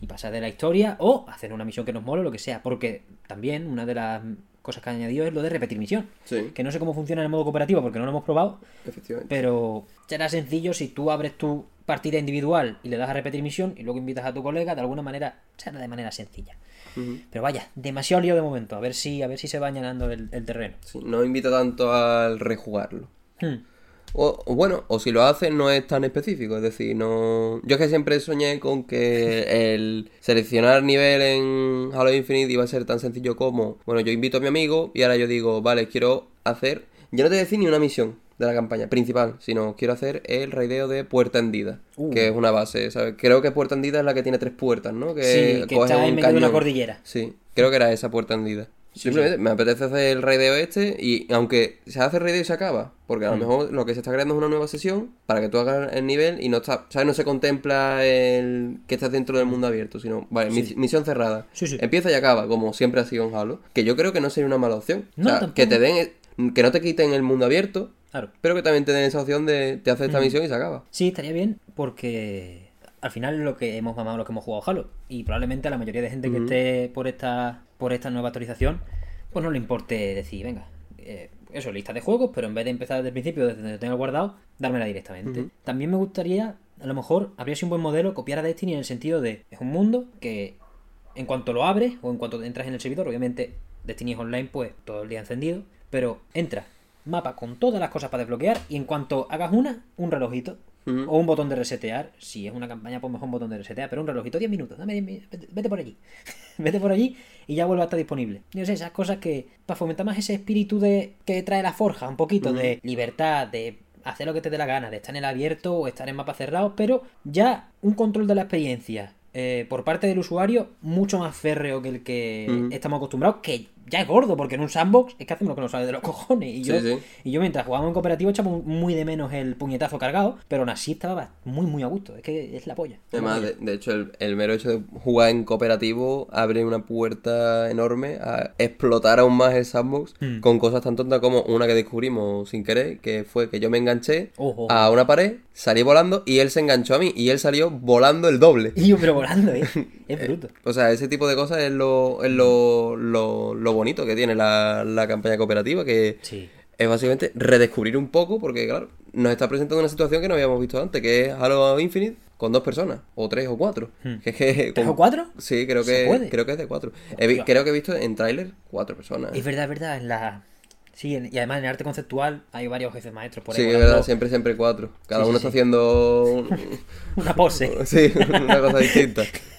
Y pasar de la historia o hacer una misión que nos mole o lo que sea. Porque también una de las cosas que ha añadido es lo de repetir misión. Sí, Que no sé cómo funciona en el modo cooperativo porque no lo hemos probado. efectivamente. Pero será sencillo si tú abres tu partida individual y le das a repetir misión y luego invitas a tu colega, de alguna manera será de manera sencilla. Pero vaya, demasiado lío de momento. A ver si, a ver si se va llenando el, el terreno. Sí, no invita tanto al rejugarlo. Hmm. O, o bueno, o si lo haces no es tan específico, es decir, no... Yo es que siempre soñé con que el seleccionar nivel en Halo Infinite iba a ser tan sencillo como, bueno, yo invito a mi amigo y ahora yo digo, vale, quiero hacer... Yo no te voy a decir ni una misión de la campaña principal, sino quiero hacer el raideo de Puerta Hendida, Uh. que es una base, ¿sabes? Creo que Puerta Hendida es la que tiene tres puertas, ¿no? Que Sí, que coge está en un medio de una cordillera. Sí, creo que era esa Puerta Hendida. Simplemente me apetece hacer el raideo este y aunque se hace raideo y se acaba, porque a lo Mm. mejor lo que se está creando es una nueva sesión para que tú hagas el nivel y no está, ¿sabes? No se contempla el que estás dentro del mundo abierto, sino, vale, mis- misión cerrada. Empieza y acaba, como siempre ha sido en Halo, que yo creo que no sería una mala opción. No, o sea, que te den, que no te quiten el mundo abierto, Claro. pero que también te den esa opción de te haces Mm. esta misión y se acaba. Sí, estaría bien porque al final lo que hemos mamado los que hemos jugado Halo. Y probablemente la mayoría de gente que esté por esta por esta nueva actualización pues no le importe decir, venga, eh, eso, lista de juegos, pero en vez de empezar desde el principio, desde donde tengo guardado, dármela directamente. También me gustaría, a lo mejor, habría sido un buen modelo copiar a Destiny en el sentido de, es un mundo que en cuanto lo abres o en cuanto entras en el servidor, obviamente Destiny es online, pues todo el día encendido, pero entra, mapa con todas las cosas para desbloquear y en cuanto hagas una, un relojito o un botón de resetear. Si es una campaña, pues mejor un botón de resetear, pero un relojito, 10 minutos, dame 10 minutos, vete, por allí. vete por allí y ya vuelve a estar disponible. Yo sé, esas cosas que, para fomentar más ese espíritu de que trae la forja, un poquito de libertad, de hacer lo que te dé la gana, de estar en el abierto o estar en mapa cerrado, pero ya un control de la experiencia eh, por parte del usuario mucho más férreo que el que estamos acostumbrados, que ya es gordo, porque en un sandbox es que hacemos lo que nos sale de los cojones. Y yo, y yo mientras jugábamos en cooperativo echaba muy de menos el puñetazo cargado, pero aún así estaba muy, muy a gusto. Es que es la polla. Además, de, hecho, el, mero hecho de jugar en cooperativo abre una puerta enorme a explotar aún más el sandbox hmm. con cosas tan tontas como una que descubrimos sin querer, que fue que yo me enganché a una pared, salí volando y él se enganchó a mí y él salió volando el doble. Y yo, pero volando, ¿eh? Es bruto. o sea, ese tipo de cosas es lo, es lo, lo, lo bonito que tiene la, campaña cooperativa, que es básicamente redescubrir un poco, porque claro, nos está presentando una situación que no habíamos visto antes, que es Halo Infinite con dos personas, o tres o cuatro. Hmm. ¿Tres o cuatro? Sí, creo que, creo que es de cuatro. creo que he visto en tráiler cuatro personas. Es verdad, es verdad, en la... Sí, y además en el arte conceptual hay varios jefes maestros por ahí. Sí, es verdad, siempre, siempre cuatro. Cada uno está haciendo... una pose. sí, una cosa distinta.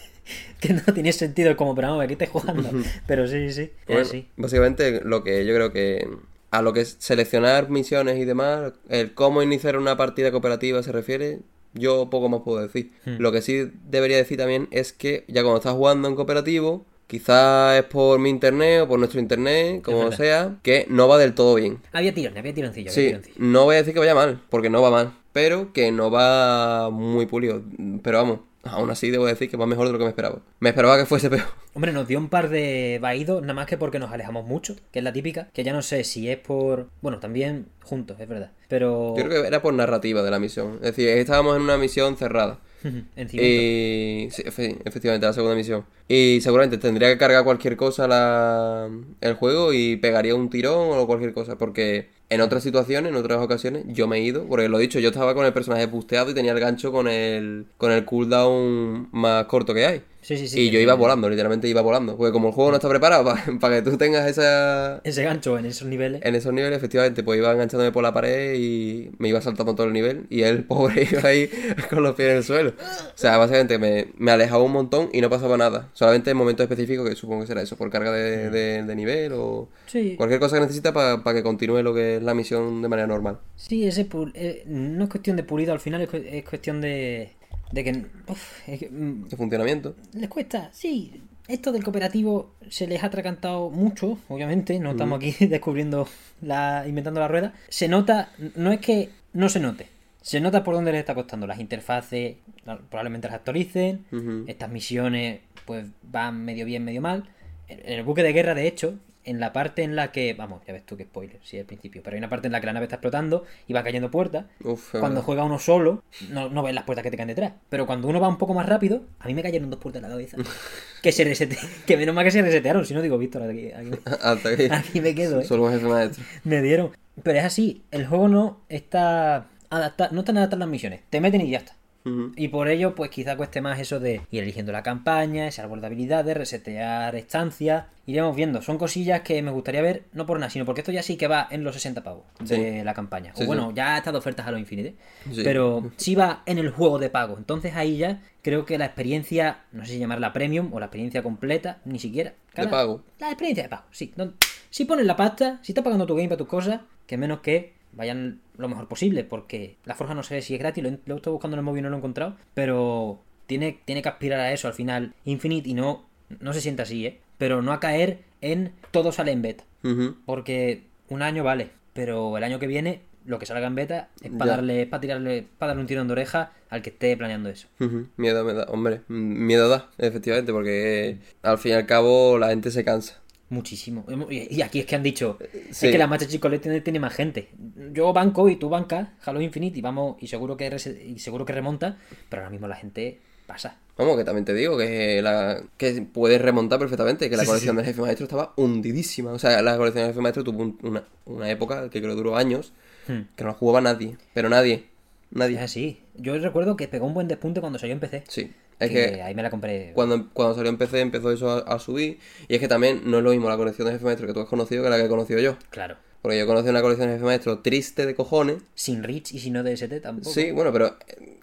que no tiene sentido como, pero vamos, aquí te jugando. Pero sí, sí, sí. Básicamente lo que yo creo que a lo que es seleccionar misiones y demás, el cómo iniciar una partida cooperativa se refiere, yo poco más puedo decir. Hmm. Lo que sí debería decir también es que ya cuando estás jugando en cooperativo, quizás es por mi internet o por nuestro internet, como sea, que no va del todo bien. Había tirones, había tironcillo. Sí, no voy a decir que vaya mal, porque no va mal, pero que no va muy pulido. Pero vamos, Aún así, debo decir que va mejor de lo que me esperaba. Me esperaba que fuese peor. Hombre, nos dio un par de vaídos, nada más que porque nos alejamos mucho, que es la típica, que ya no sé si es por... Bueno, también juntos, es verdad. Pero... Yo creo que era por narrativa de la misión. Es decir, estábamos en una misión cerrada. y sí, efectivamente, la segunda misión. Y seguramente tendría que cargar cualquier cosa la... el juego y pegaría un tirón o cualquier cosa, porque en otras situaciones, en otras ocasiones, yo me he ido, porque lo he dicho, yo estaba con el personaje busteado y tenía el gancho con el, con el cooldown más corto que hay. Sí, sí, sí. Y yo iba volando, literalmente iba volando. Porque como el juego no está preparado para, que tú tengas esa... Ese gancho en esos niveles. En esos niveles, efectivamente, pues iba enganchándome por la pared y me iba saltando todo el nivel. Y él, pobre, iba ahí con los pies en el suelo. O sea, básicamente me, me alejaba un montón y no pasaba nada. Solamente en momentos específicos, que supongo que será eso, por carga de, mm. nivel o cualquier cosa que necesita para que continúe lo que es la misión de manera normal. Sí, ese eh, no es cuestión de pulido al final, es cuestión de de que, mm, de funcionamiento. Les cuesta, sí. Esto del cooperativo se les ha atracantado mucho, obviamente. No estamos aquí descubriendo la. inventando la rueda. Se nota, no es que no se note. Se nota por dónde les está costando. Las interfaces probablemente las actualicen. Estas misiones, pues van medio bien, medio mal. En el buque de guerra, de hecho, en la parte en la que, vamos, ya ves tú que spoiler, sí, al principio, pero hay una parte en la que la nave está explotando y va cayendo puertas. cuando juega uno solo, no, no ves las puertas que te caen detrás. Pero cuando uno va un poco más rápido, a mí me cayeron dos puertas en la cabeza. que se resete, que menos mal que se resetearon, si no digo, Víctor, aquí, aquí, me quedo, ¿eh? Solo maestro. Me dieron. Pero es así, el juego no está adaptado, no están adaptadas las misiones. Te meten y ya está. Y por ello, pues quizá cueste más eso de ir eligiendo la campaña, ese árbol de habilidades, resetear estancias. Iremos viendo. Son cosillas que me gustaría ver, no por nada, sino porque esto ya sí que va en los 60 pavos de la campaña. o bueno, ya ha estado ofertas a lo Infinite. Pero sí va en el juego de pago. Entonces ahí ya creo que la experiencia, no sé si llamarla premium o la experiencia completa, ni siquiera. de pago. La experiencia de pago, sí. si pones la pasta, si estás pagando tu game para tus cosas, que menos que vayan lo mejor posible, porque la forja no sé si es gratis, lo, he, estado buscando en el móvil y no lo he encontrado, pero tiene, tiene que aspirar a eso al final Infinite y no, no se sienta así, ¿eh? Pero no a caer en todo sale en beta, porque un año vale, pero el año que viene lo que salga en beta es para darle, para tirarle, para darle un tirón de oreja al que esté planeando eso. Miedo me da, hombre, miedo da, efectivamente, porque al fin y al cabo la gente se cansa. Muchísimo. Y aquí es que han dicho, es que la marcha Chicolet tiene, tiene, más gente. Yo banco y tú bancas Halo Infinite y vamos, y seguro que y seguro que remonta, pero ahora mismo la gente pasa. Vamos, que también te digo que, la, que puedes remontar perfectamente, que la colección del jefe maestro estaba hundidísima. O sea, la colección del jefe maestro tuvo una, una época que creo duró años, Hmm. que no la jugaba nadie, pero nadie, nadie. Es así. Yo recuerdo que pegó un buen despunte cuando salió en PC. Sí, es que que ahí me la compré. cuando, cuando salió en PC empezó eso a, a subir, y es que también no es lo mismo la colección de jefe maestro que tú has conocido que la que he conocido yo. Claro. Porque yo conocí una colección de jefe maestro triste de cojones, Sin Rich y sin ODST tampoco. Sí, bueno, pero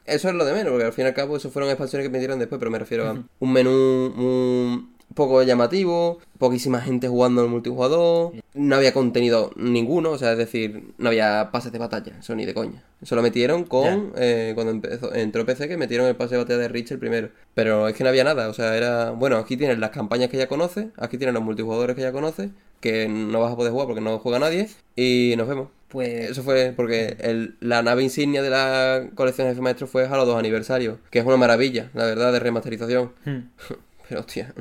eso es lo de menos, porque al fin y al cabo eso fueron expansiones que metieron después, pero me refiero a un menú un poco llamativo, poquísima gente jugando en multijugador, no había contenido ninguno, o sea, es decir, no había pases de batalla, eso ni de coña. Eso lo metieron con, eh, cuando empezó, entró PC, que metieron el pase de batalla de Rich el primero. Pero es que no había nada, o sea, era, bueno, aquí tienes las campañas que ya conoces, aquí tienes los multijugadores que ya conoces, que no vas a poder jugar porque no juega nadie, y nos vemos. Pues Eso fue porque el- la nave insignia de la colección de Jefe Maestro fue Halo 2 aniversario, que es una maravilla, la verdad, de remasterización. Hmm. Pero hostia,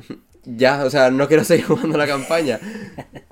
ya, o sea, no quiero seguir jugando la campaña.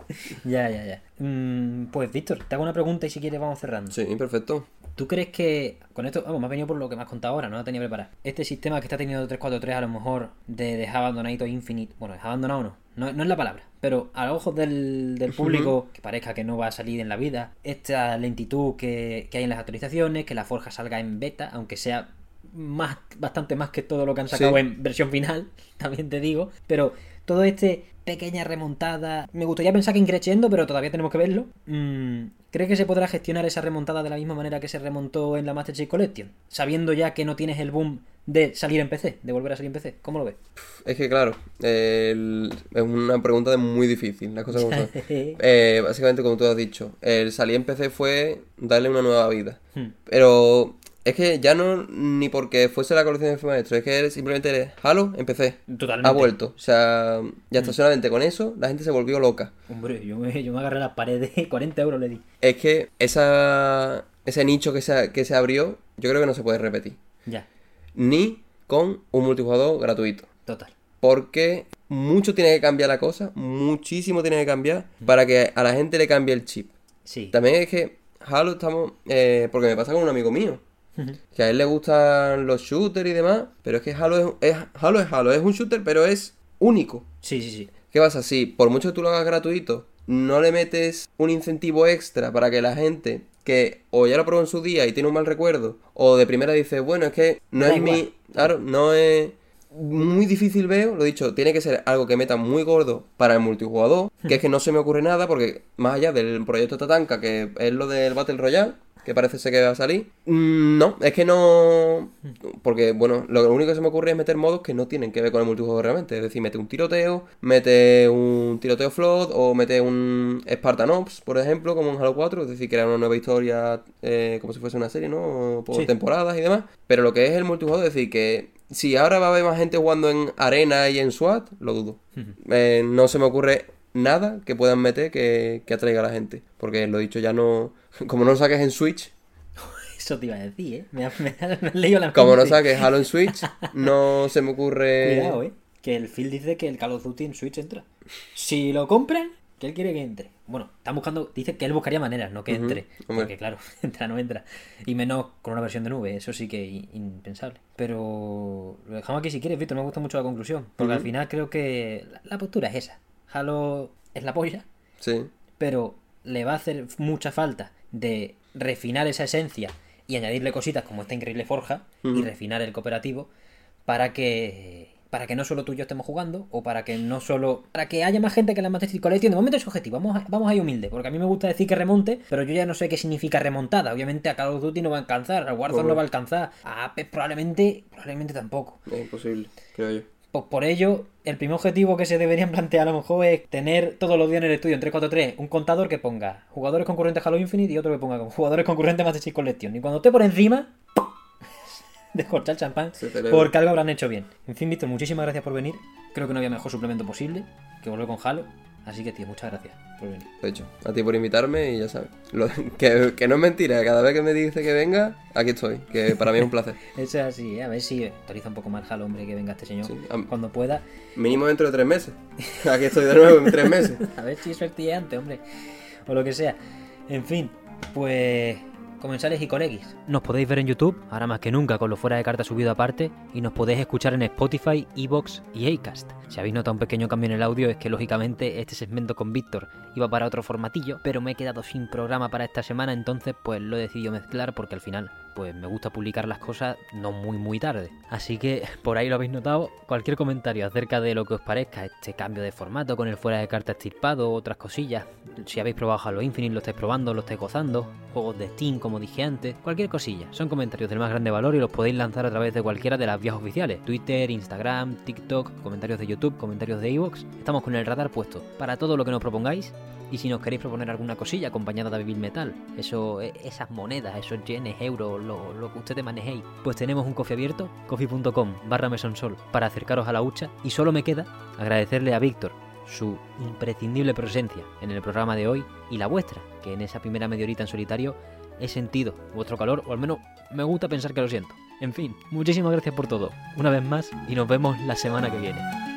Ya, ya, ya. Mm, pues Víctor, te hago una pregunta y si quieres vamos cerrando. Sí, perfecto. ¿Tú crees que con esto, vamos, me ha venido por lo que me has contado ahora, no lo tenía preparado? Este sistema que está teniendo 343 a lo mejor de dejar abandonado Infinite, bueno, dejar abandonado no, no, no es la palabra, pero a los ojos del, del público, que parezca que no va a salir en la vida, esta lentitud que, que hay en las actualizaciones, que la forja salga en beta, aunque sea más, bastante más que todo lo que han sacado Sí. en versión final, también te digo, pero todo este pequeña remontada, me gustaría pensar que increciendo, pero todavía tenemos que verlo. Mm, ¿Crees que se podrá gestionar esa remontada de la misma manera que se remontó en la Master Chief Collection? Sabiendo ya que no tienes el boom de salir en PC, de volver a salir en PC. ¿Cómo lo ves? Es que claro, el- es una pregunta de muy difícil, las cosas como son. Eh, básicamente, como tú has dicho, el salir en PC fue darle una nueva vida. Hmm. Pero es que ya no ni porque fuese la colección de Jefe Maestro, es que simplemente Halo en PC. Totalmente. Ha vuelto. O sea, ya está solamente con eso, la gente se volvió loca. Hombre, yo me, yo me agarré a la pared de 40 euros le di. Es que esa, ese nicho que se, que se abrió, yo creo que no se puede repetir. Ya, Ni con un multijugador gratuito. total. Porque mucho tiene que cambiar la cosa, muchísimo tiene que cambiar para que a la gente le cambie el chip. Sí. También es que Halo estamos... eh, porque me pasa con un amigo mío. Que a él le gustan los shooters y demás. Pero es que Halo es, es- Halo es Halo. Es un shooter, pero es único. Sí, sí, sí. ¿Qué pasa? Si por mucho que tú lo hagas gratuito, no le metes un incentivo extra para que la gente que o ya lo probó en su día y tiene un mal recuerdo, o de primera dice, bueno, es que no es igual. mi... Claro, no es... Muy difícil veo, lo dicho, tiene que ser algo que meta muy gordo para el multijugador, que es que no se me ocurre nada, porque más allá del proyecto Tatanka, que es lo del Battle Royale, que parece ser que va a salir, mm, no, es que no... Porque, bueno, lo único que se me ocurre es meter modos que no tienen que ver con el multijugador realmente, es decir, mete un tiroteo, mete un tiroteo float, o mete un Spartan Ops, por ejemplo, como en Halo 4, es decir, crear una nueva historia eh, como si fuese una serie, ¿no? Por Sí. temporadas y demás, pero lo que es el multijugador, es decir, que si ahora va a haber más gente jugando en Arena y en SWAT, lo dudo. Eh, no se me ocurre nada que puedan meter que, que atraiga a la gente. Porque lo dicho, ya no. Como no lo saques en Switch, Eso te iba a decir, ¿eh? Me me me has leído la como no saques Halo en Switch, no se me ocurre. Cuidado, eh. Que el Phil dice que el Call of Duty en Switch entra. Si lo compran, que él quiere que entre. Bueno, están buscando, dice que él buscaría maneras, no que entre. Porque claro, entra, no entra. Y menos con una versión de nube, eso sí que impensable. Pero lo dejamos aquí si quieres, Víctor, me gusta mucho la conclusión. Porque al final creo que la, la postura es esa. Halo es la polla, Sí. pero le va a hacer mucha falta de refinar esa esencia y añadirle cositas como esta increíble forja y refinar el cooperativo para que para que no solo tú y yo estemos jugando o para que no solo para que haya más gente que la Chief Collection de momento es objetivo vamos a, vamos ahí humilde porque a mí me gusta decir que remonte pero yo ya no sé qué significa remontada. Obviamente a Call of Duty no va a alcanzar a Warzone no va a alcanzar a Apex probablemente probablemente tampoco. Es imposible, creo yo. pues por ello, el primer objetivo que se deberían plantear a lo mejor es tener todos los días en el estudio en 343 un contador que ponga jugadores concurrentes Halo Infinite y otro que ponga jugadores concurrentes Master Chief Collection. Y cuando esté por encima, descorchar el champán porque algo habrán hecho bien. En fin, Víctor, muchísimas gracias por venir. Creo que no había mejor suplemento posible que volver con Halo. Así que, tío, muchas gracias por venir. De hecho, a ti por invitarme y ya sabes. Lo- que, que no es mentira, cada vez que me dice que venga, aquí estoy. Que para mí es un placer. Eso es así, ¿eh? a ver si actualiza un poco más Halo, hombre, que venga este señor Sí, cuando pueda. Mínimo dentro de tres meses. Aquí estoy de nuevo en tres meses. A ver si suerte antes, hombre. O lo que sea. En fin, pues comensales y colegis. Nos podéis ver en YouTube, ahora más que nunca, con lo fuera de carta subido aparte, y nos podéis escuchar en Spotify, Evox y Acast. Si habéis notado un pequeño cambio en el audio es que lógicamente este segmento con Víctor iba para otro formatillo, pero me he quedado sin programa para esta semana, entonces pues lo he decidido mezclar porque al final pues me gusta publicar las cosas no muy muy tarde. Así que por ahí lo habéis notado, cualquier comentario acerca de lo que os parezca este cambio de formato con el fuera de carta estirpado, otras cosillas, si habéis probado Halo Infinite, lo estáis probando, lo estáis gozando, juegos de Steam como dije antes, cualquier cosilla, son comentarios del más grande valor y los podéis lanzar a través de cualquiera de las vías oficiales, Twitter, Instagram, TikTok, comentarios de YouTube, comentarios de Evox, estamos con el radar puesto para todo lo que nos propongáis y si nos queréis proponer alguna cosilla acompañada de Bill Metal, eso, e, esas monedas, esos yenes, euros, lo, que ustedes manejéis, pues tenemos un coffee abierto, coffee.com barra mesonsol, para acercaros a la hucha. Y solo me queda agradecerle a Víctor su imprescindible presencia en el programa de hoy y la vuestra, que en esa primera media horita en solitario he sentido vuestro calor, o al menos me gusta pensar que lo siento. En fin, muchísimas gracias por todo, una vez más, y nos vemos la semana que viene.